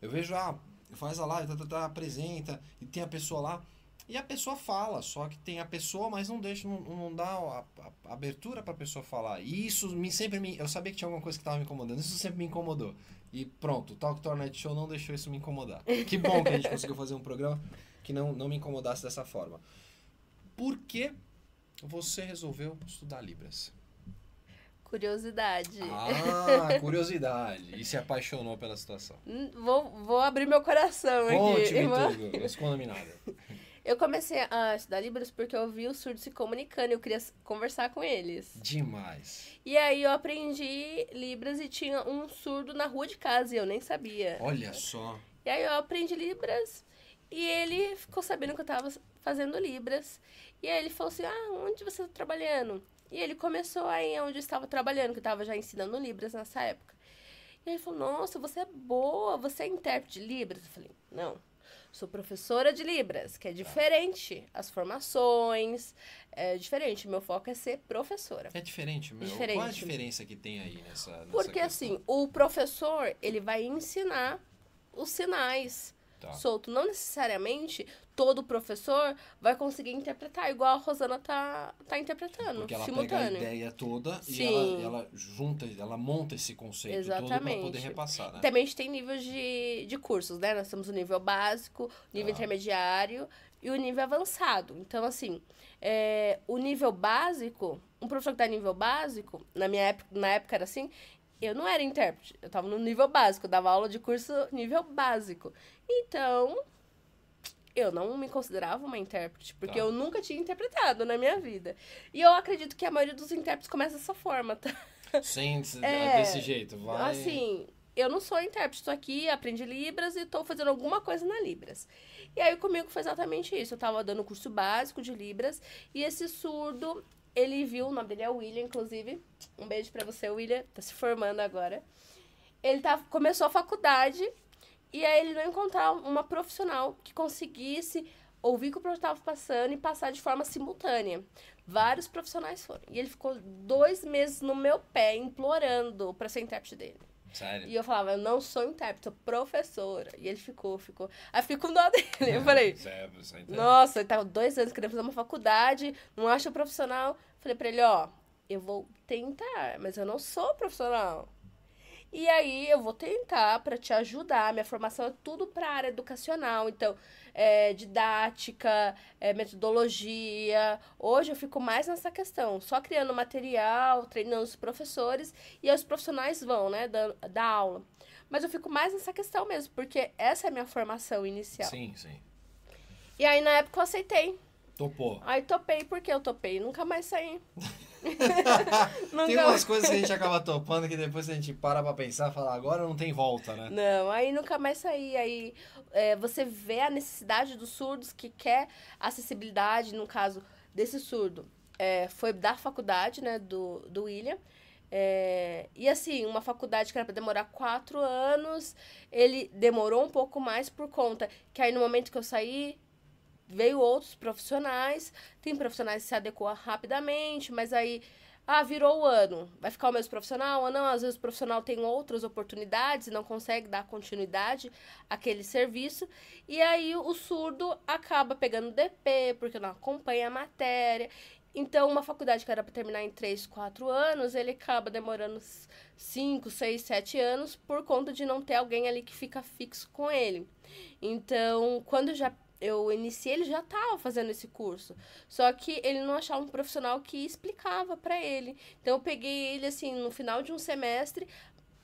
Eu vejo, ah, faz a live, tá, tá, tá, apresenta, e tem a pessoa lá. E a pessoa fala, só que tem a pessoa, mas não deixa, não, não dá a, a- a abertura pra pessoa falar. E isso me, sempre me. Eu sabia que tinha alguma coisa que tava me incomodando, isso sempre me incomodou. E pronto, o Talk Tornet Show não deixou isso me incomodar. Que bom que a gente conseguiu fazer um programa que não, não me incomodasse dessa forma. Por que você resolveu estudar Libras? Curiosidade. Ah, curiosidade. E se apaixonou pela situação. Hum, Vou, vou abrir meu coração aqui. Conte-me tudo, não esconda-me nada. Eu comecei a estudar Libras porque eu vi os surdos se comunicando e eu queria conversar com eles. Demais. E aí eu aprendi Libras e tinha um surdo na rua de casa e eu nem sabia. Olha só. E aí eu aprendi Libras e ele ficou sabendo que eu tava fazendo Libras. E aí ele falou assim: Ah, onde você tá trabalhando? E ele começou aí onde eu estava trabalhando, que eu tava já ensinando Libras nessa época. E ele falou: Nossa, você é boa, você é intérprete de Libras? Eu falei: Não. Sou professora de Libras, que é diferente. As formações é diferente. Meu foco é ser professora. É diferente, meu. Diferente. Qual a diferença que tem aí nessa. nessa Porque questão? assim, o professor, ele vai ensinar os sinais Tá. solto. Não necessariamente todo professor vai conseguir interpretar, igual a Rosana tá, tá interpretando, Porque ela pega a simultâneo. ideia toda e Sim. ela, ela junta, ela monta esse conceito todo pra Exatamente. poder repassar, né? Também a gente tem níveis de, de cursos, né? Nós temos o nível básico, nível Tá. intermediário e o nível avançado. Então, assim, é, o nível básico, um professor que dá nível básico, na minha época, na época era assim, eu não era intérprete, eu tava no nível básico, dava aula de curso nível básico. Então, eu não me considerava uma intérprete, porque Tá. eu nunca tinha interpretado na minha vida. E eu acredito que a maioria dos intérpretes começa dessa forma, tá? Sem É, desse jeito, vai. Assim, eu não sou intérprete, estou aqui, aprendi Libras e estou fazendo alguma coisa na Libras. E aí comigo foi exatamente isso. Eu estava dando curso básico de Libras e esse surdo, ele viu, o nome dele é William, inclusive. Um beijo pra você, William, tá se formando agora. Ele tá, começou a faculdade e aí ele não encontrava uma profissional que conseguisse ouvir o que o professor estava passando e passar de forma simultânea. Vários profissionais foram. E ele ficou dois meses no meu pé, implorando para ser intérprete dele. Sério. E eu falava, eu não sou intérprete, sou professora. E ele ficou, ficou. Aí fiquei com dó dele. Eu falei, Sério, você entende? nossa, ele tava dois anos querendo fazer uma faculdade, não acha profissional. Falei pra ele, ó, eu vou tentar, mas eu não sou profissional. E aí eu vou tentar pra te ajudar. Minha formação é tudo pra área educacional, então é, didática, é, metodologia. Hoje eu fico mais nessa questão, só criando material, treinando os professores e aí os profissionais vão, né, da, da aula. Mas eu fico mais nessa questão mesmo, porque essa é a minha formação inicial. Sim, sim. E aí na época eu aceitei. Topou. Aí topei, porque eu topei? Nunca mais saí. Tem umas coisas que a gente acaba topando que depois a gente para pra pensar e fala, agora não tem volta, né? Não, aí nunca mais saí. Aí é, você vê a necessidade dos surdos que quer acessibilidade, no caso desse surdo. É, foi da faculdade, né, do, do William. É, e assim, uma faculdade que era para demorar quatro anos, ele demorou um pouco mais por conta que aí no momento que eu saí, veio outros profissionais, tem profissionais que se adequam rapidamente, mas aí, ah, virou o ano, vai ficar o mesmo profissional? Ou não, às vezes o profissional tem outras oportunidades e não consegue dar continuidade àquele serviço, e aí o surdo acaba pegando DP, porque não acompanha a matéria, então, uma faculdade que era para terminar em 3, 4 anos, ele acaba demorando 5, 6, 7 anos por conta de não ter alguém ali que fica fixo com ele. Então, quando já eu iniciei, ele já estava fazendo esse curso. Só que ele não achava um profissional que explicava para ele. Então, eu peguei ele, assim, no final de um semestre,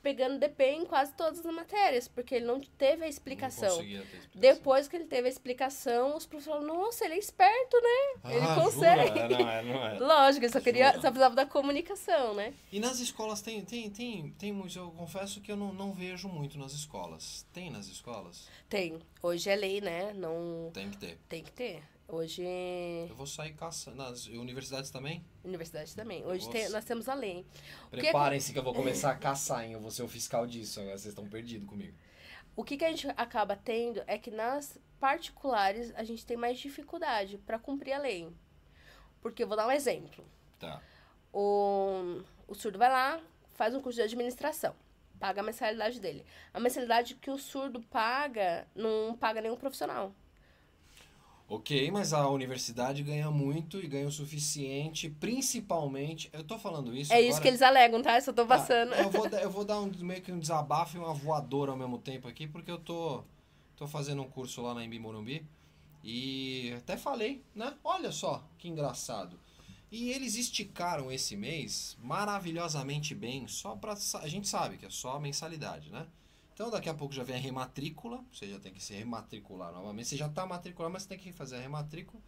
pegando DP em quase todas as matérias, porque ele não teve a explicação. Não conseguia ter explicação. Depois que ele teve a explicação, os professores falaram, nossa, ele é esperto, né? ele Ah, consegue. jura? Não, é, não é. Lógico, ele só queria, Jura? só precisava da comunicação, né? E nas escolas tem, tem, tem, tem muitos, eu confesso que eu não, não vejo muito nas escolas. Tem nas escolas? Tem. Hoje é lei, né? Não Tem que ter. tem que ter. Hoje, Eu vou sair caçando. Nas universidades também? universidade também. Hoje tem- nós temos a lei. que Preparem-se que eu vou começar a caçar, hein? Eu vou ser o fiscal disso. Agora vocês estão perdidos comigo. O que, que a gente acaba tendo é que nas particulares a gente tem mais dificuldade para cumprir a lei. Porque eu vou dar um exemplo. Tá. O, o surdo vai lá, faz um curso de administração, paga a mensalidade dele. A mensalidade que o surdo paga, não paga nenhum profissional. Ok, mas a universidade ganha muito e ganha o suficiente, principalmente. Eu tô falando isso. É agora... isso que eles alegam, tá? Eu só tô Tá, passando. eu, vou, dar- eu vou dar um, meio que um desabafo e uma voadora ao mesmo tempo aqui, porque eu tô, tô fazendo um curso lá na Embi Morumbi e até falei, né? Olha só que engraçado. E eles esticaram esse mês maravilhosamente bem, só pra. A gente sabe que é só a mensalidade, né? Então daqui a pouco já vem a rematrícula, você já tem que se rematricular novamente. Você já está matriculado, mas você tem que fazer a rematrícula.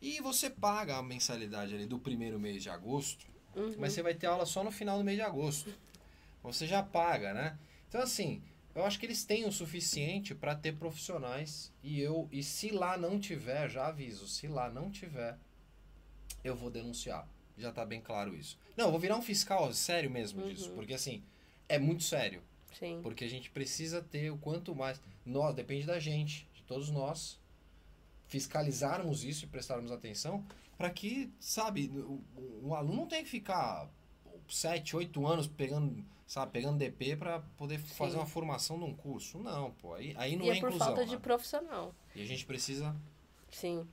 E você paga a mensalidade ali do primeiro mês de agosto, mas você vai ter aula só no final do mês de agosto. Você já paga, né? Então assim, eu acho que eles têm o suficiente para ter profissionais e eu e se lá não tiver, já aviso, se lá não tiver, eu vou denunciar. Já tá bem claro isso. Não, eu vou virar um fiscal sério mesmo disso, porque assim, é muito sério. Sim. Porque a gente precisa ter o quanto mais. Nós, depende da gente, de todos nós, fiscalizarmos isso e prestarmos atenção para que, sabe, o, o aluno não tem que ficar 7, 8 anos pegando, sabe, pegando DP para poder fazer uma formação de um curso. Não, pô, aí, aí não e é, é por inclusão. falta de né? profissional. E a gente precisa. Sim.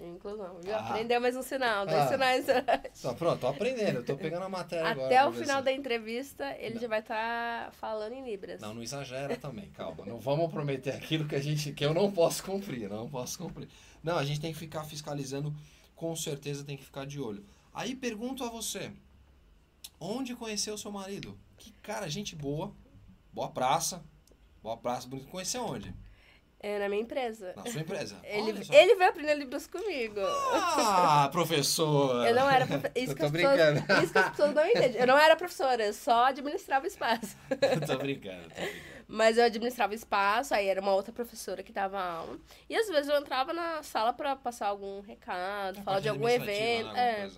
Inclusão. Já Ah. aprendeu mais um sinal, dois Ah. sinais. Tá, pronto, tô aprendendo, tô pegando a matéria agora. Até o final se- da entrevista, ele já vai estar falando em Libras. Não, não exagera também, calma. Não vamos prometer aquilo que a gente que eu não posso cumprir, não posso cumprir. Não, a gente tem que ficar fiscalizando, com certeza tem que ficar de olho. Aí pergunto a você, onde conheceu o seu marido? Que cara, gente boa, boa praça, boa praça, bonito. Conheceu onde? É na minha empresa. Na sua empresa. Ele, ele veio aprender Libras comigo. Ah, professor! Eu não era profe... isso, que tô as pessoas... brincando. isso que as pessoas não entendem. Eu não era professora, eu só administrava o espaço. tô brincando, tô brincando. Mas eu administrava o espaço, aí era uma outra professora que dava aula. E às vezes eu entrava na sala pra passar algum recado, falar de algum Administrativa, evento. né,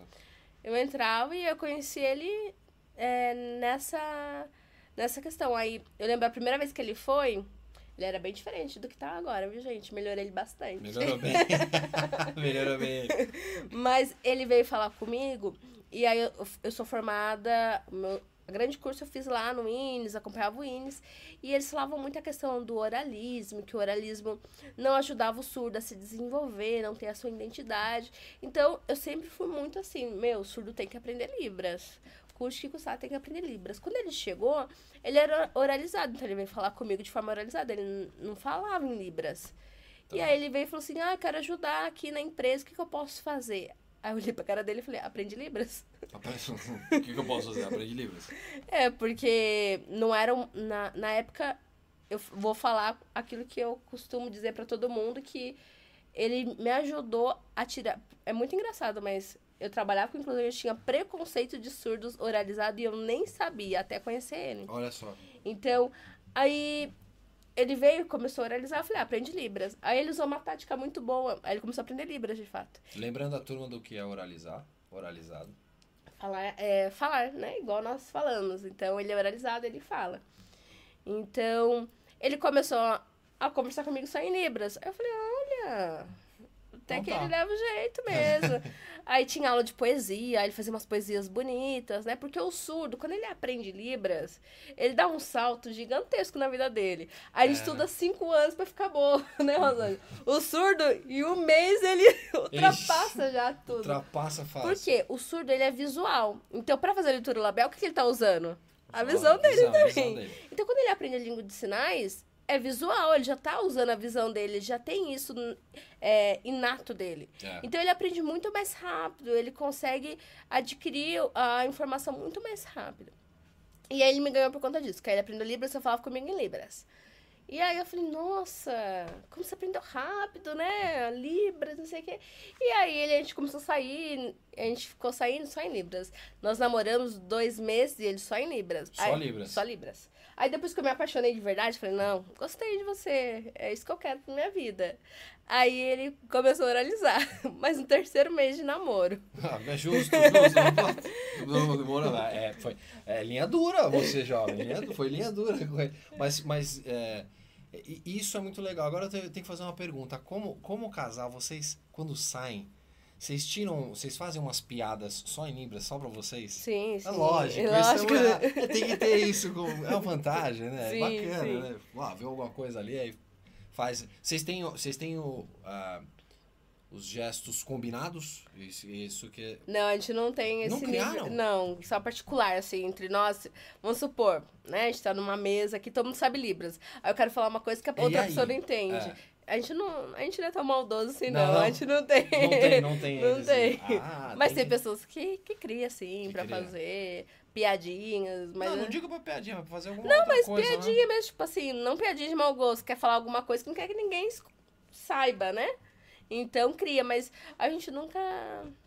é. Eu entrava e eu conheci ele é, nessa, nessa questão. Aí eu lembro a primeira vez que ele foi, ele era bem diferente do que tá agora, viu, gente? Melhorei ele bastante. Melhorou bem. Melhorou bem. Mas ele veio falar comigo, e aí eu, eu sou formada, o meu grande curso eu fiz lá no INES, acompanhava o INES, e eles falavam muito a questão do oralismo, que o oralismo não ajudava o surdo a se desenvolver, não ter a sua identidade. Então, eu sempre fui muito assim, meu, o surdo tem que aprender Libras. Custe que custar, tem que aprender Libras. Quando ele chegou, ele era oralizado, então ele veio falar comigo de forma oralizada, ele não falava em Libras. E aí ele veio e falou assim, ah, eu quero ajudar aqui na empresa, o que, que eu posso fazer? Aí eu olhei pra cara dele e falei, aprende Libras. O que, que eu posso fazer? Aprende livros. É, porque não era. um- Na, na época, eu vou falar aquilo que eu costumo dizer pra todo mundo, que ele me ajudou a tirar. É muito engraçado, mas eu trabalhava com inclusão, eu tinha preconceito de surdos oralizado e eu nem sabia até conhecer ele. Olha só. Então, aí ele veio, começou a oralizar, eu falei, ah, aprende Libras. Aí ele usou uma tática muito boa, aí ele começou a aprender Libras, de fato. Lembrando a turma do que é oralizar, oralizado. Falar, é, falar, né? Igual nós falamos. Então, ele é oralizado, ele fala. Então, ele começou a conversar comigo só em Libras. Aí eu falei, olha, até Então que tá. ele leva o jeito mesmo. aí tinha aula de poesia, ele fazia umas poesias bonitas, né? Porque o surdo, quando ele aprende Libras, ele dá um salto gigantesco na vida dele. Aí ele É. estuda cinco anos pra ficar bom, né, Rosângela? O surdo, em um mês, ele ultrapassa já tudo. Ultrapassa fácil. Por quê? O surdo ele é visual. Então, pra fazer a leitura labial, o que, que ele tá usando? A Só visão dele visão, a também. visão dele. Então, quando ele aprende a língua de sinais, é visual, ele já tá usando a visão dele, ele já tem isso é, inato dele. É. Então, ele aprende muito mais rápido, ele consegue adquirir a informação muito mais rápido. E aí ele me ganhou por conta disso, que aí ele aprendeu Libras, eu falava comigo em Libras. E aí eu falei, nossa, como você aprendeu rápido, né? Libras, não sei o quê. E aí ele, a gente começou a sair, a gente ficou saindo só em Libras. Nós namoramos dois meses e ele só em Libras. Só Aí- Libras? Só Libras. Aí depois que eu me apaixonei de verdade, falei, não, gostei de você, é isso que eu quero pra minha vida. Aí ele começou a oralizar, mas no terceiro mês de namoro. Ah, é justo. Não, pode- não, é, foi, é linha dura você, jovem. Foi linha dura. Mas, mas é, isso é muito legal. Agora eu tenho que fazer uma pergunta. Como, como casal, vocês, quando saem, vocês tiram, vocês fazem umas piadas só em Libras, só pra vocês? Sim, sim. É lógico, é uma- tem que ter isso, como, é uma vantagem, né? É Sim, bacana, sim. né? Ah, vê alguma coisa ali, aí faz. Vocês têm, vocês têm o, ah, os gestos combinados? Isso, isso que. Não, a gente não tem esse Não criaram? nível. Não, só particular, assim, entre nós. Vamos supor, né? A gente tá numa mesa aqui, todo mundo sabe Libras. Aí eu quero falar uma coisa que a outra pessoa não entende. É. A gente não, a gente não é tão maldoso assim, Não, não. A gente não tem. Não tem, não tem. Não tem. Ah, Mas tem que- pessoas que, que cria, assim, Que pra cria. fazer piadinhas. Mas não, é- não digo pra piadinha, mas pra fazer alguma Não, mas coisa. né? piadinha mesmo, tipo assim, não piadinha de mau gosto, quer falar alguma coisa que não quer que ninguém saiba, né? Então cria, mas a gente nunca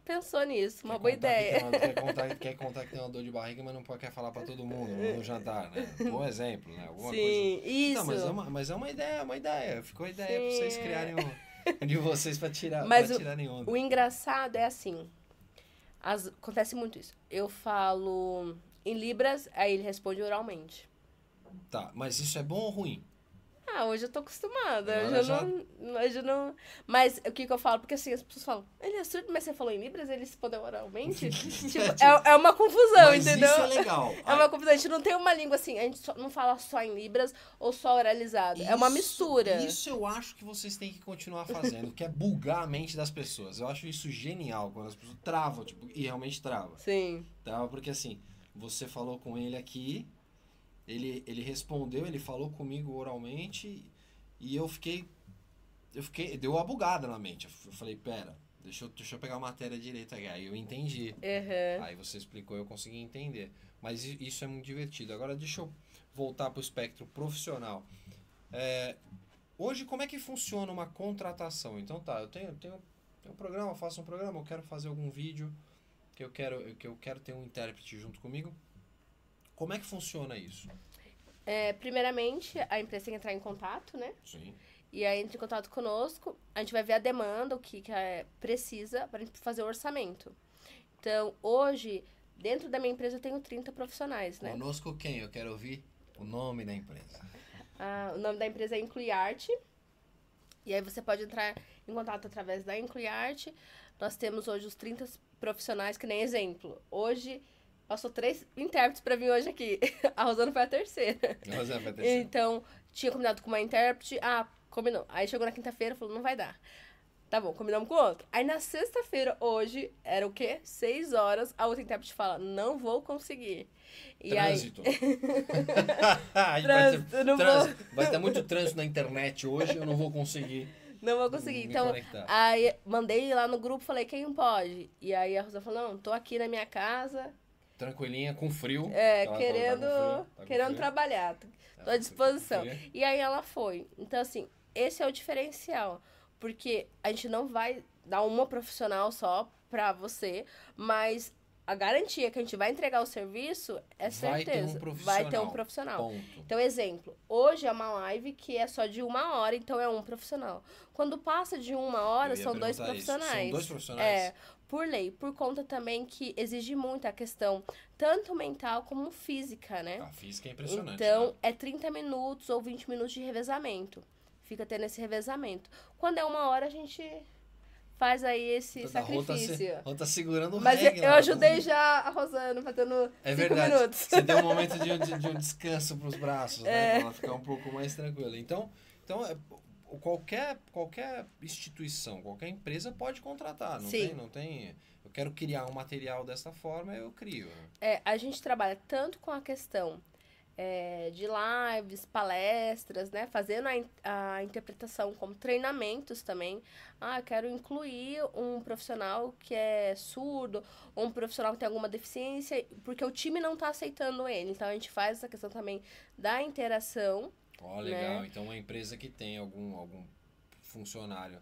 pensou nisso, uma Quer boa que ideia. tem uma- quer, contar, quer contar que tem uma dor de barriga, mas não pode, quer falar pra todo mundo no jantar, né? Bom exemplo, né? Alguma coisa. Sim, isso. Não, mas é uma, mas é uma ideia, uma ideia. Ficou ideia Sim. vocês criarem um, de vocês pra tirar, Mas pra o- tirarem onda. O engraçado é assim, as- acontece muito isso. Eu falo em libras, aí ele responde oralmente. Tá, mas isso é bom ou ruim? Ah, hoje eu tô acostumada. Agora Hoje eu, não, hoje eu não. Mas o que, que eu falo? Porque assim, as pessoas falam, ele é surdo, mas você falou em Libras, ele respondeu oralmente? tipo, é, é uma confusão, mas entendeu? isso é legal. É uma confusão. A gente não tem uma língua assim, a gente só- não fala só em Libras ou só oralizado. é uma Isso- mistura. Isso eu acho que vocês têm que continuar fazendo, que é bugar a mente das pessoas. Eu acho isso genial, quando as pessoas travam, tipo, e realmente travam. Sim. Trava porque assim, você falou com ele aqui, ele, ele respondeu, ele falou comigo oralmente, e eu fiquei. Eu fiquei. Deu uma bugada na mente. Eu falei, pera, deixa eu, deixa eu pegar a matéria direita aqui. Aí eu entendi. Uhum. Aí você explicou, eu consegui entender. Mas isso é muito divertido. Agora deixa eu voltar para o espectro profissional. É, hoje, como é que funciona uma contratação? Então tá, eu tenho, tenho, tenho um programa, eu faço um programa, eu quero fazer algum vídeo, que eu quero, que eu quero ter um intérprete junto comigo. Como é que funciona isso? É, primeiramente, a empresa tem que entrar em contato, né? Sim. E aí entra em contato conosco, a gente vai ver a demanda, o que, que é, precisa para a gente fazer o orçamento. Então, hoje, dentro da minha empresa, eu tenho 30 profissionais, né? Conosco quem? Eu quero ouvir o nome da empresa. Ah, o nome da empresa é Inclui Arte. E aí você pode entrar em contato através da Inclui Arte. Nós temos hoje os 30 profissionais, que nem exemplo. Hoje, passou três intérpretes para vir hoje aqui. A Rosana foi a terceira. Nós é pra terceira. Então, tinha combinado com uma intérprete. Ah, combinou. Aí chegou na quinta-feira, falou, não vai dar. Tá bom, combinamos com outro. Aí na sexta-feira, hoje, era o quê? Seis horas, a outra intérprete fala, não vou conseguir. E aí. Trânsito. Ai, vai, ter, Trânsito, não trânsito. vai ter muito trânsito na internet hoje, eu não vou conseguir. Não vou conseguir. Então, conectar. aí mandei lá no grupo, falei, quem pode? E aí a Rosa falou, não, tô aqui na minha casa, Tranquilinha, com frio. é, Ela querendo, tá frio, tá querendo frio. trabalhar. Tô Tá à com disposição. E aí ela foi. Então, assim, esse é o diferencial. Porque a gente não vai dar uma profissional só pra você, mas a garantia que a gente vai entregar o serviço é Vai ter um certeza. profissional. Vai ter um profissional. Ponto. Então, exemplo, hoje é uma live que é só de uma hora, então é um profissional. Quando passa de uma hora, são dois perguntar isso. profissionais. São dois profissionais? É, por lei, por conta também que exige muito a questão tanto mental como física, né? A física é impressionante. Então, né? é 30 minutos ou 20 minutos de revezamento. Fica tendo esse revezamento. Quando é uma hora, a gente faz aí esse Rô tá, se- sacrifício. Rô tá segurando o Mas eu, reggae eu lá. ajudei já a Rosana fazendo É cinco verdade. minutos. Você deu um momento de, de, de um descanso pros braços, né? É. Pra ela ficar um pouco mais tranquila. Então, então é, qualquer, qualquer instituição, qualquer empresa pode contratar. Não Sim. tem, não tem. Eu quero criar um material dessa forma, eu crio. É, a gente trabalha tanto com a questão é, de lives, palestras, né? Fazendo a, in- a interpretação como treinamentos também. Ah, quero incluir um profissional que é surdo, ou um profissional que tem alguma deficiência, porque o time não está aceitando ele. Então a gente faz essa questão também da interação. Ó, legal. Né? Então, uma empresa que tem algum, algum funcionário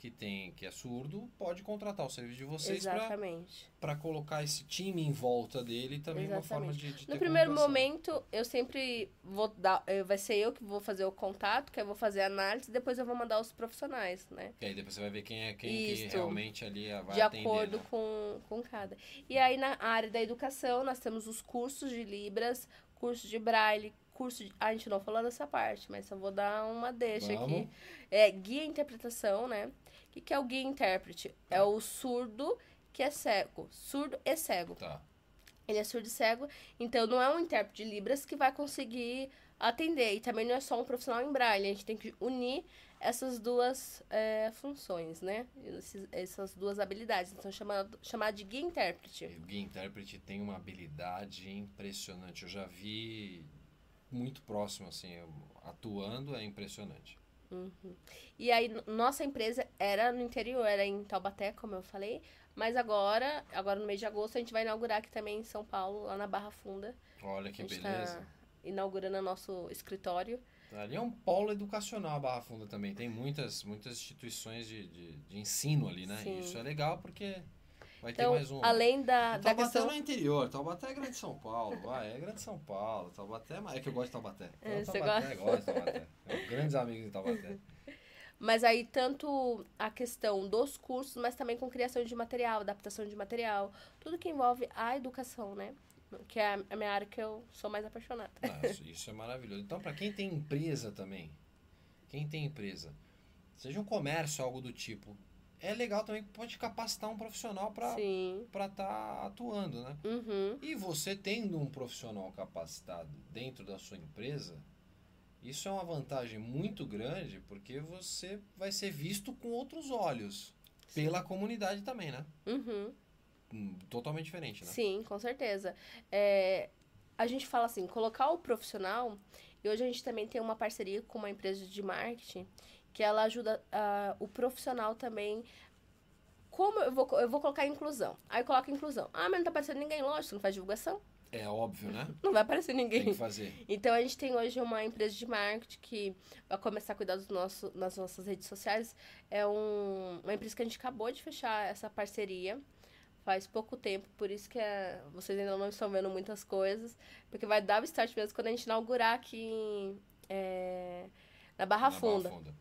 que tem que é surdo pode contratar o serviço de vocês Exatamente. para colocar esse time em volta dele também uma forma de, de No primeiro momento, eu sempre vou dar. eh, Vai ser eu que vou fazer o contato, que eu vou fazer a análise, depois eu vou mandar os profissionais, né? E aí depois você vai ver quem é quem que realmente ali vai de atender. acordo né? com, com cada. E aí, na área da educação, nós temos os cursos de Libras, curso de Braille, curso de... Ah, a gente não falou dessa parte, mas eu vou dar uma deixa Vamos. aqui. É guia interpretação, né? O que, que é o guia intérprete? É o surdo que é cego. Surdo e cego. Tá. Ele é surdo e cego, então não é um intérprete de Libras que vai conseguir atender. E também não é só um profissional em Braille, a gente tem que unir essas duas é, funções, né? Esses- essas duas habilidades. Então, chamado, chamado de guia intérprete. O guia intérprete tem uma habilidade impressionante. Eu já vi muito próximo, assim, atuando, é impressionante. E aí, nossa empresa era no interior, era em Taubaté, como eu falei. Mas agora, agora no mês de agosto, a gente vai inaugurar aqui também em São Paulo, lá na Barra Funda. Olha que gente beleza. tá inaugurando nosso escritório. Ali é um polo educacional a Barra Funda também. Tem muitas, muitas instituições de, de, de ensino ali, né? Sim. Isso é legal porque vai ter Então, mais um. além da, da Taubaté questão... não é interior, Taubaté é Grande São Paulo, vai, é Grande São Paulo, Taubaté é é que eu gosto de Taubaté. É, Eu você Taubaté, gosto de Taubaté. Tenho grandes amigos de Taubaté. Mas aí, tanto a questão dos cursos, mas também com criação de material, adaptação de material, tudo que envolve a educação, né? Que é a minha área que eu sou mais apaixonada. Não, isso, isso é maravilhoso. Então, para quem tem empresa também, quem tem empresa, seja um comércio, algo do tipo, é legal também que pode capacitar um profissional para Sim. estar atuando, né? Uhum. E você tendo um profissional capacitado dentro da sua empresa, isso é uma vantagem muito grande porque você vai ser visto com outros olhos pela comunidade também, né? Uhum. Hum, Totalmente diferente, né? Sim, com certeza. É, a gente fala assim, colocar o profissional, e hoje a gente também tem uma parceria com uma empresa de marketing, que ela ajuda ah, o profissional também. Como eu vou, eu vou colocar inclusão? Aí eu coloco inclusão. Ah, mas não tá aparecendo ninguém, lógico, você não faz divulgação? É óbvio, né? Não vai aparecer Tem ninguém. que fazer. Então a gente tem hoje uma empresa de marketing que vai começar a cuidar dos nossos, nas nossas redes sociais. É um, uma empresa que a gente acabou de fechar essa parceria faz pouco tempo, por isso que é- vocês ainda não estão vendo muitas coisas, porque vai dar o start mesmo quando a gente inaugurar aqui em, é, na Barra Na Funda. Funda.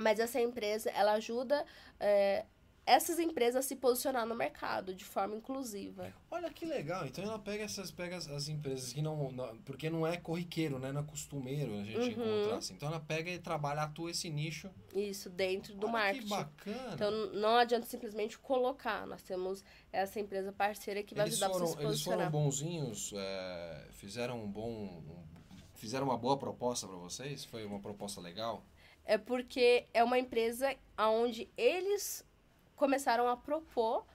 Mas essa empresa, ela ajuda é, essas empresas a se posicionar no mercado de forma inclusiva. Olha que legal. Então ela pega essas pega as, as empresas que não, não- Porque não é corriqueiro, né? Não é costumeiro a gente Uhum. encontrar. Assim. Então ela pega e trabalha, atua esse nicho. Isso dentro do Olha marketing. Que bacana. Então não adianta simplesmente colocar. Nós temos essa empresa parceira que vai eles, ajudar foram, você a se eles foram posicionar. bonzinhos, é, fizeram um bom. um- fizeram uma boa proposta para vocês? Foi uma proposta legal? É porque é uma empresa onde eles começaram a propor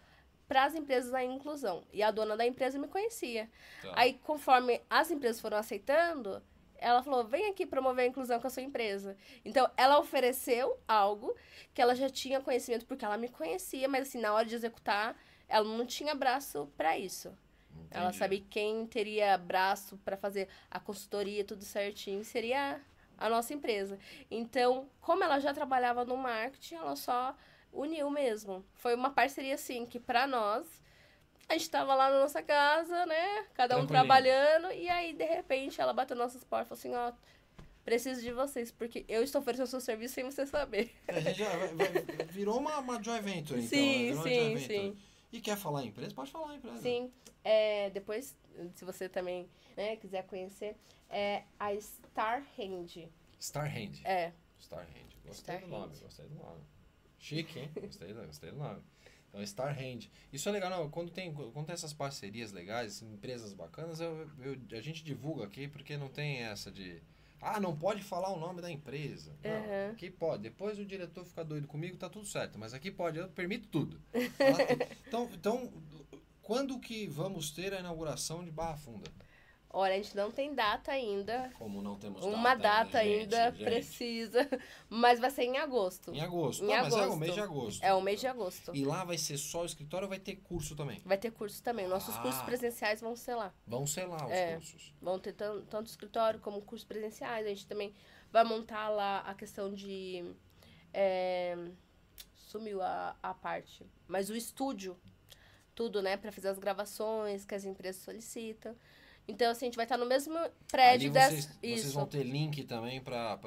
para as empresas a inclusão. E a dona da empresa me conhecia. Tá. Aí, conforme as empresas foram aceitando, ela falou: vem aqui promover a inclusão com a sua empresa. Então, ela ofereceu algo que ela já tinha conhecimento, porque ela me conhecia, mas assim, na hora de executar, ela não tinha braço para isso. Ela Entendi. sabia que quem teria braço para fazer a consultoria, tudo certinho, seria a nossa empresa. Então, como ela já trabalhava no marketing, ela só uniu mesmo. Foi uma parceria assim que para nós a gente tava lá na nossa casa, né? Cada um trabalhando e aí de repente ela bateu nas nossas portas e falou assim, ó, preciso de vocês porque eu estou oferecendo seu serviço sem você saber. A gente já vai- vai- virou uma, uma joint venture, então. Sim, né? Virou uma sim, sim. E quer falar em empresa? Pode falar em empresa. Sim, é, depois, se você também né, quiser conhecer, é a Star Hand. Starhand. É, Starhand. Gostei do nome, Starhand. gostei do nome. Chique, hein? Gostei, do- gostei do nome. Então, Starhand. Isso é legal, não, quando tem, quando tem essas parcerias legais, empresas bacanas, eu, eu- a gente divulga aqui porque não tem essa de... Ah, não pode falar o nome da empresa. Não, Uhum. aqui pode. Depois o diretor fica doido comigo, tá tudo certo. Mas aqui pode, eu permito tudo. Tudo. Então, então, quando que vamos ter a inauguração de Barra Funda? Olha, a gente não tem data ainda. Como não temos Uma data gente, ainda gente. precisa, mas vai ser em agosto. Em agosto. Em Não, mas é o agosto. mês de agosto. É o mês de agosto. E lá vai ser só o escritório ou vai ter curso também? Vai ter curso também. Nossos Ah. cursos presenciais vão ser lá. Vão ser lá os É. cursos. Vão ter tan- tanto escritório como cursos presenciais. A gente também vai montar lá a questão de. é, sumiu a, a parte. Mas o estúdio, tudo, né? Pra fazer as gravações que as empresas solicitam. Então, assim, a gente vai estar no mesmo prédio Ali dessa. vocês, vocês vão ter link também para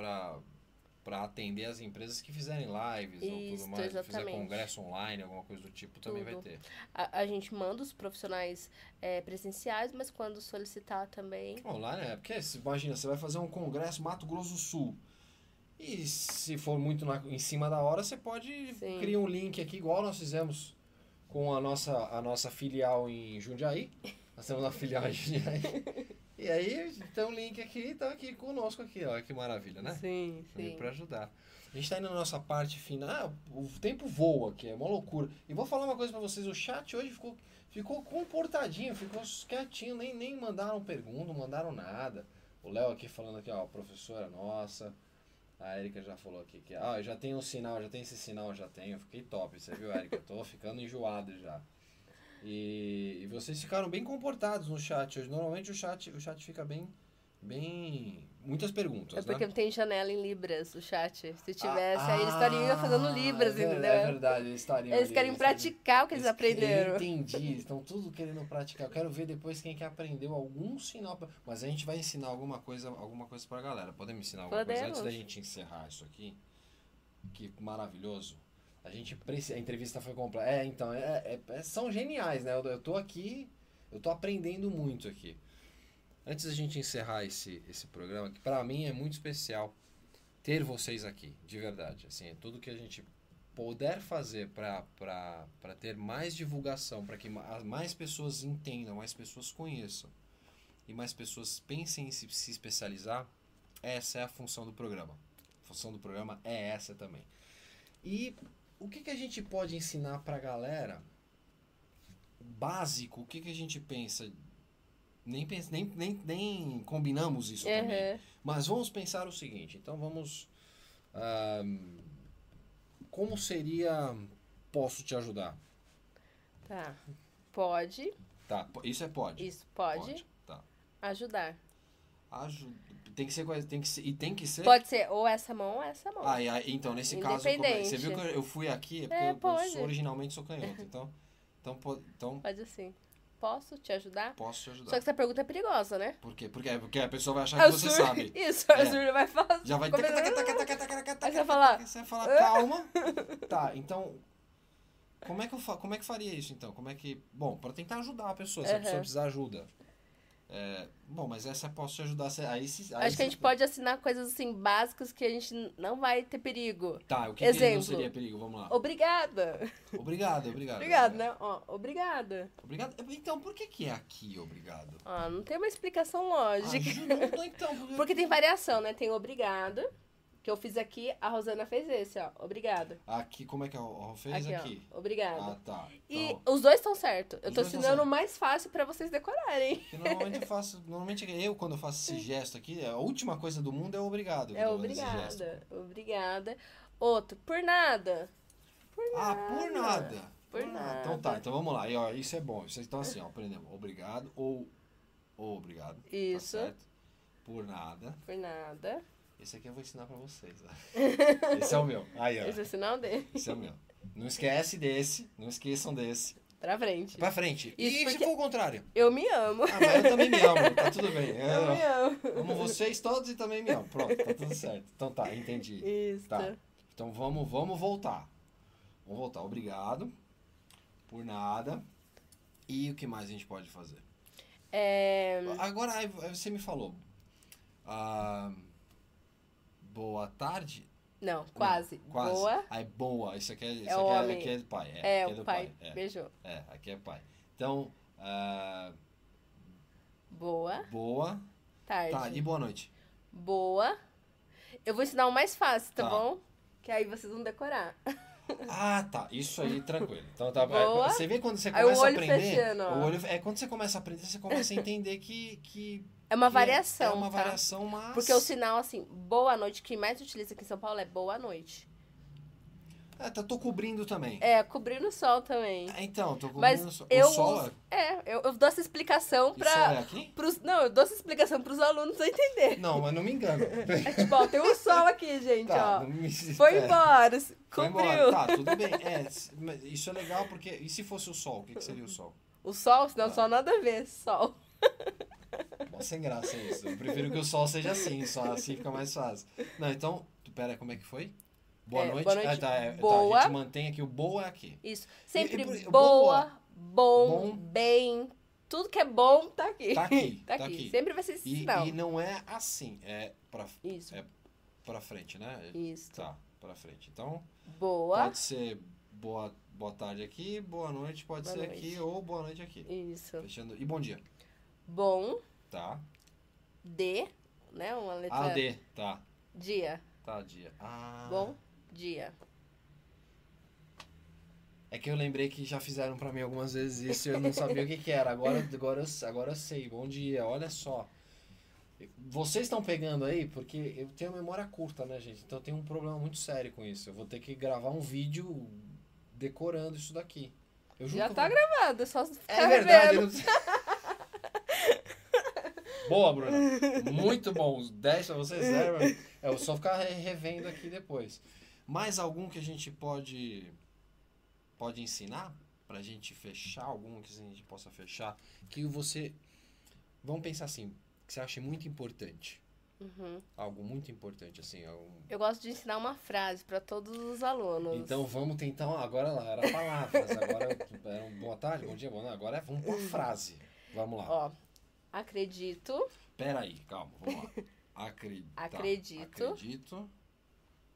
para atender as empresas que fizerem lives ou Isso, tudo mais, fizer exatamente. congresso online, alguma coisa do tipo, também vai Tudo. ter. A, a gente manda os profissionais é, presenciais, mas quando solicitar também. Online, é, porque imagina, você vai fazer um congresso Mato Grosso do Sul. E se for muito na- em cima da hora, você pode Sim. criar um link aqui, igual nós fizemos com a nossa, a nossa filial em Jundiaí. Nós temos uma filial em Jundiaí. E aí, tem um link aqui, tá aqui conosco aqui, ó, que maravilha, né? Sim, sim. Para ajudar. A gente tá indo na nossa parte final. Ah, o tempo voa aqui, é uma loucura. E vou falar uma coisa pra vocês: o chat hoje ficou, ficou comportadinho, ficou quietinho, nem, nem mandaram pergunta, não mandaram nada. O Léo aqui falando aqui, ó, professora nossa. A Erika já falou aqui que, ah, já tenho um sinal, já tem esse sinal, já tenho. Fiquei top, você viu, Erika? Tô ficando enjoado já. E, e vocês ficaram bem comportados no chat hoje. Normalmente o chat, o chat fica bem, bem, muitas perguntas, É porque né? não tem janela em Libras, o chat. Se tivesse, Ah, aí eles estariam fazendo Libras, é entendeu? É verdade, eles estariam. Eles ali, querem estariam- praticar o que eles, aprenderam. Eu entendi, eles estão tudo querendo praticar. Eu quero ver depois quem que aprendeu algum sinal. pra- Mas a gente vai ensinar alguma coisa, alguma coisa pra galera. Podemos ensinar alguma coisa Podemos. antes da gente encerrar isso aqui? Que maravilhoso. A gente precisa. A entrevista foi completa. É, então, é, é- é- são geniais, né? Eu, eu tô aqui, eu tô aprendendo muito aqui. Antes da gente encerrar esse, esse programa, que pra mim é muito especial ter vocês aqui, de verdade. Assim, é tudo que a gente puder fazer para ter mais divulgação, para que ma- mais pessoas entendam, mais pessoas conheçam e mais pessoas pensem em se, se especializar, essa é a função do programa. A função do programa é essa também. E o que, que a gente pode ensinar para a galera? Básico, o que, que a gente pensa? Nem, nem, nem, nem combinamos isso também. Uhum. Mas vamos pensar o seguinte, então vamos. ahn, como seria. Posso te ajudar? Tá. Pode, Tá, isso é pode. isso pode, Tá. ajudar. Aju tem que ser coisa. Tem que ser, e tem que ser. Pode ser ou essa mão ou essa mão. Ah, e então, nesse caso, é- você viu que eu, fui aqui, é porque É, eu- sou, originalmente sou canhoto. Então, então, então Pode assim. Posso te ajudar? posso te ajudar. Só que essa pergunta é perigosa, né? Por quê? Porque, porque a pessoa vai achar que você sabe. Isso, a É. Sur vai falar. Já vai. Começa- taca, taca, taca, taca, taca, taca, Aí você vai falar, Você vai falar, calma. Tá, então. Como é, que eu como é que faria isso então? Como é que. Bom, para tentar ajudar a pessoa, se a pessoa precisar de ajuda. É, Bom, mas essa posso te ajudar. Aí, se- aí Acho que a se- gente pode assinar coisas assim básicas que a gente não vai ter perigo. Tá, o que, que não Exemplo. seria perigo? Vamos lá. Obrigada. Obrigado, obrigado. Obrigado, né? Ó, obrigada. Obrigado. Então, por que que é aqui, obrigado? Ah, não tem uma explicação lógica. Ajuda, então. Porque... Porque tem variação, né? Tem obrigada, que eu fiz aqui, a Rosana fez esse, ó. Obrigada. Aqui, como é que a Rô fez Aqui, aqui? ó. Obrigada. Ah, tá. E Então, os dois estão certos. Eu tô ensinando o mais fácil pra vocês decorarem. porque normalmente eu faço. Normalmente eu, quando eu faço esse gesto aqui, a última coisa do mundo é obrigado. É obrigada. Obrigada. Outro, por nada. Ah, por nada. Por Então nada. tá, então vamos lá. E, ó, isso é bom. Isso, então assim, ó, aprendemos. Obrigado ou, ou obrigado. tá Isso. certo? Por nada. Por nada. Esse aqui eu vou ensinar pra vocês. Esse é o meu. Aí, ó. Esse é o sinal dele. Esse é o meu. Não esquece desse. Não esqueçam desse. Pra frente. Pra frente. Isso e se for o contrário? Eu me amo. Ah, mas eu também me amo. Tá tudo bem. Eu me Eu amo. amo vocês todos e também me amo. Pronto, tá tudo certo. Então tá, entendi. Isso. Tá. Então vamos, vamos voltar. Vamos voltar. Obrigado. Por nada. E o que mais a gente pode fazer? É... Agora, você me falou. ah, boa tarde? Não, quase. Não, quase. Boa. Aí, boa. Isso aqui é, isso É aqui homem. é, aqui é pai. É, É, aqui o do pai. É, Beijou. é, aqui é pai. Então, ah, Boa boa tarde. tarde e boa noite. Boa. Eu vou ensinar o mais fácil, tá, Tá. bom? Que aí vocês vão decorar. Ah, tá. Isso aí, tranquilo. Então tá. Boa. Você vê quando você Aí começa a olho aprender. fechando, o olho, é quando você começa a aprender, você começa a entender que, que É uma que variação, É uma tá? variação, mas... Porque o sinal, assim, boa noite, que mais utiliza aqui em São Paulo é boa noite. É, tá, tô cobrindo também. É, cobrindo o sol também. É, Então, tô cobrindo Mas o sol. eu o sol uso- É, eu, eu dou essa explicação é... pra. é aqui? Pros, não, eu dou essa explicação pros alunos entender. Não, mas não me engano. É tipo, ó, tem um sol aqui, gente, tá, ó. me... Foi é. embora, Foi cobriu. embora. Tá, tudo bem. É, isso é legal porque... E se fosse o sol? O que, que seria o sol? O sol, senão Tá. só nada a ver, sol. Mó sem graça isso. Eu prefiro que o sol seja assim, só assim fica mais fácil. Não, então, pera, como é que foi? Boa É, noite. boa noite, Ah, tá, é, tá, boa. a gente mantém aqui o boa aqui. Isso. Sempre E- e boa, bom, Bom. bem. Tudo que é bom tá aqui. Tá aqui, tá tá aqui. aqui. Sempre vai ser esse E, sinal. e não é assim, é pra, Isso. é pra frente, né? Isso. Tá, pra frente. Então, Boa. pode ser boa, boa tarde aqui, boa noite pode Boa ser noite. aqui ou boa noite aqui. Isso. Fechando. E bom dia. Bom, Tá. D, né? Uma letra. Ah, D. Tá. Dia. Tá, dia. Ah. Bom dia. É que eu lembrei que já fizeram pra mim algumas vezes isso e eu não sabia o que, que era. Agora, agora, eu- agora eu sei. Bom dia, olha só. Vocês estão pegando aí, porque eu tenho memória curta, né, gente? Então eu tenho um problema muito sério com isso. Eu vou ter que gravar um vídeo decorando isso daqui. Eu Já eu tá vou- gravado, é só ficar É verdade. não- Boa, Bruna. Muito bom. Os 10 pra você, zero. É eu só ficar re- revendo aqui depois. Mais algum que a gente pode pode ensinar pra gente fechar algum que a gente possa fechar que você vamos pensar assim, que você acha muito importante. Uhum. Algo muito importante assim, algum... Eu gosto de ensinar uma frase pra todos os alunos. Então vamos tentar agora lá, era palavras, agora era um boa tarde, bom dia, noite. Agora é- vamos pra frase. Vamos lá. Ó, acredito. Pera aí, calma, vamos lá. Tá, Acredito. Acredito.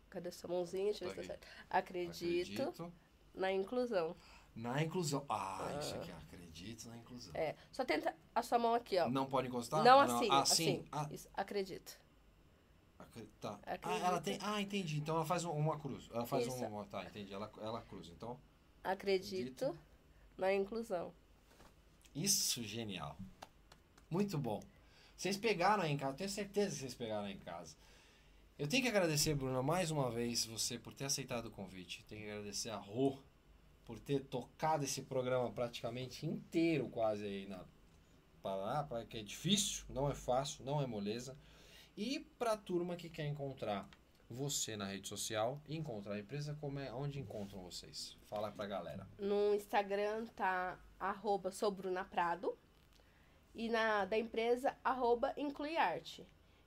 Cadê sua mãozinha? Deixa eu ver se tá certo. Acredito, na inclusão. Na inclusão. Ah, isso aqui, acredito na inclusão. É. Só tenta a sua mão aqui, ó. Não pode encostar? Não assim, Ah, assim. sim. Ah, Isso, acredito. acre- tá. Ah, Acredito. ela tem. Ah, entendi. Então ela faz um- uma cruz. Ela faz Isso. uma. Tá, entendi. Ela, ela cruza. Então, Acredito, Acredito. na inclusão. isso genial. Muito bom. Vocês pegaram aí em casa, tenho certeza que vocês pegaram aí em casa. Eu tenho que agradecer, Bruna, mais uma vez você por ter aceitado o convite. Tenho que agradecer a Rô por ter tocado esse programa praticamente inteiro, quase aí na Paraná, para que é difícil, não é fácil, não é moleza. E para a turma que quer encontrar você na rede social encontrar a empresa, como é, onde encontram vocês? Fala pra galera. No Instagram tá arroba Prado. E na da empresa, arroba Incluiarte.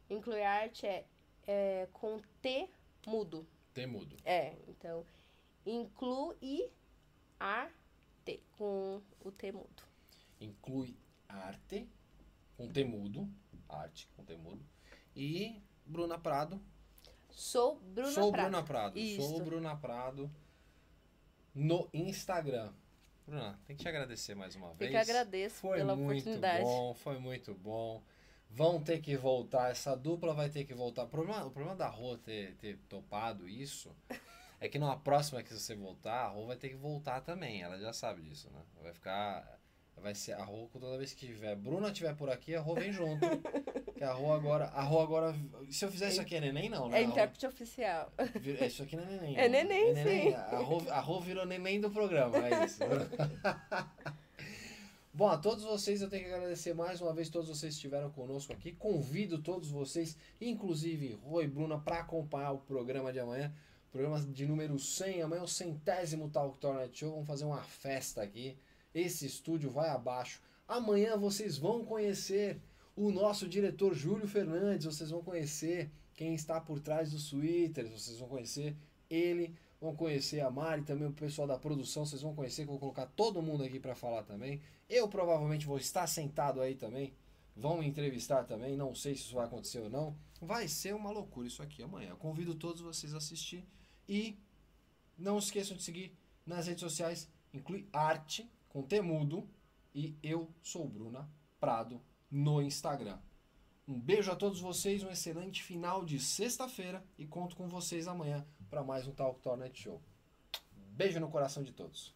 Incluiarte é, é com T mudo. Temudo. É, então, inclui arte com o T mudo. inclui arte com temudo, arte com temudo, e Bruna Prado. Sou Bruna sou Prado. Bruna Prado. Isso. Sou Bruna Prado no Instagram. Bruna, tem que te agradecer mais uma Eu vez. que agradeço Foi pela muito oportunidade. bom, foi muito bom. Vão ter que voltar, essa dupla vai ter que voltar. O problema, o problema da Rô ter, ter topado isso é que numa próxima que você voltar, a Rô vai ter que voltar também. Ela já sabe disso, né? Vai ficar. Vai ser a Rô toda vez que tiver. Bruna tiver por aqui, a Rô vem junto. que a Rô agora. A Rô agora. Se eu fizer isso aqui é neném, não, né? É intérprete oficial. Vir- Isso aqui não é neném. É né? neném, sim. A Rô, a Rô virou neném do programa, é isso. Bom, a todos vocês eu tenho que agradecer mais uma vez, todos vocês que estiveram conosco aqui. Convido todos vocês, inclusive Rô e Bruna, para acompanhar o programa de amanhã. Programa de número 100, amanhã é o centésimo Talk Tornet Show. Vamos fazer uma festa aqui. Esse estúdio vai abaixo. Amanhã vocês vão conhecer o nosso diretor Júlio Fernandes. Vocês vão conhecer quem está por trás dos Twitters. Vocês vão conhecer ele. Vão conhecer a Mari, também o pessoal da produção. Vocês vão conhecer, que eu vou colocar todo mundo aqui para falar também. Eu provavelmente vou estar sentado aí também. Vão me entrevistar também. Não sei se isso vai acontecer ou não. Vai ser uma loucura isso aqui amanhã. Eu convido todos vocês a assistir. E não esqueçam de seguir nas redes sociais. Inclui arte com temudo. E eu sou Bruna Prado no Instagram. Um beijo a todos vocês, um excelente final de sexta-feira e conto com vocês amanhã para mais um Talk Tornet Show. Beijo no coração de todos.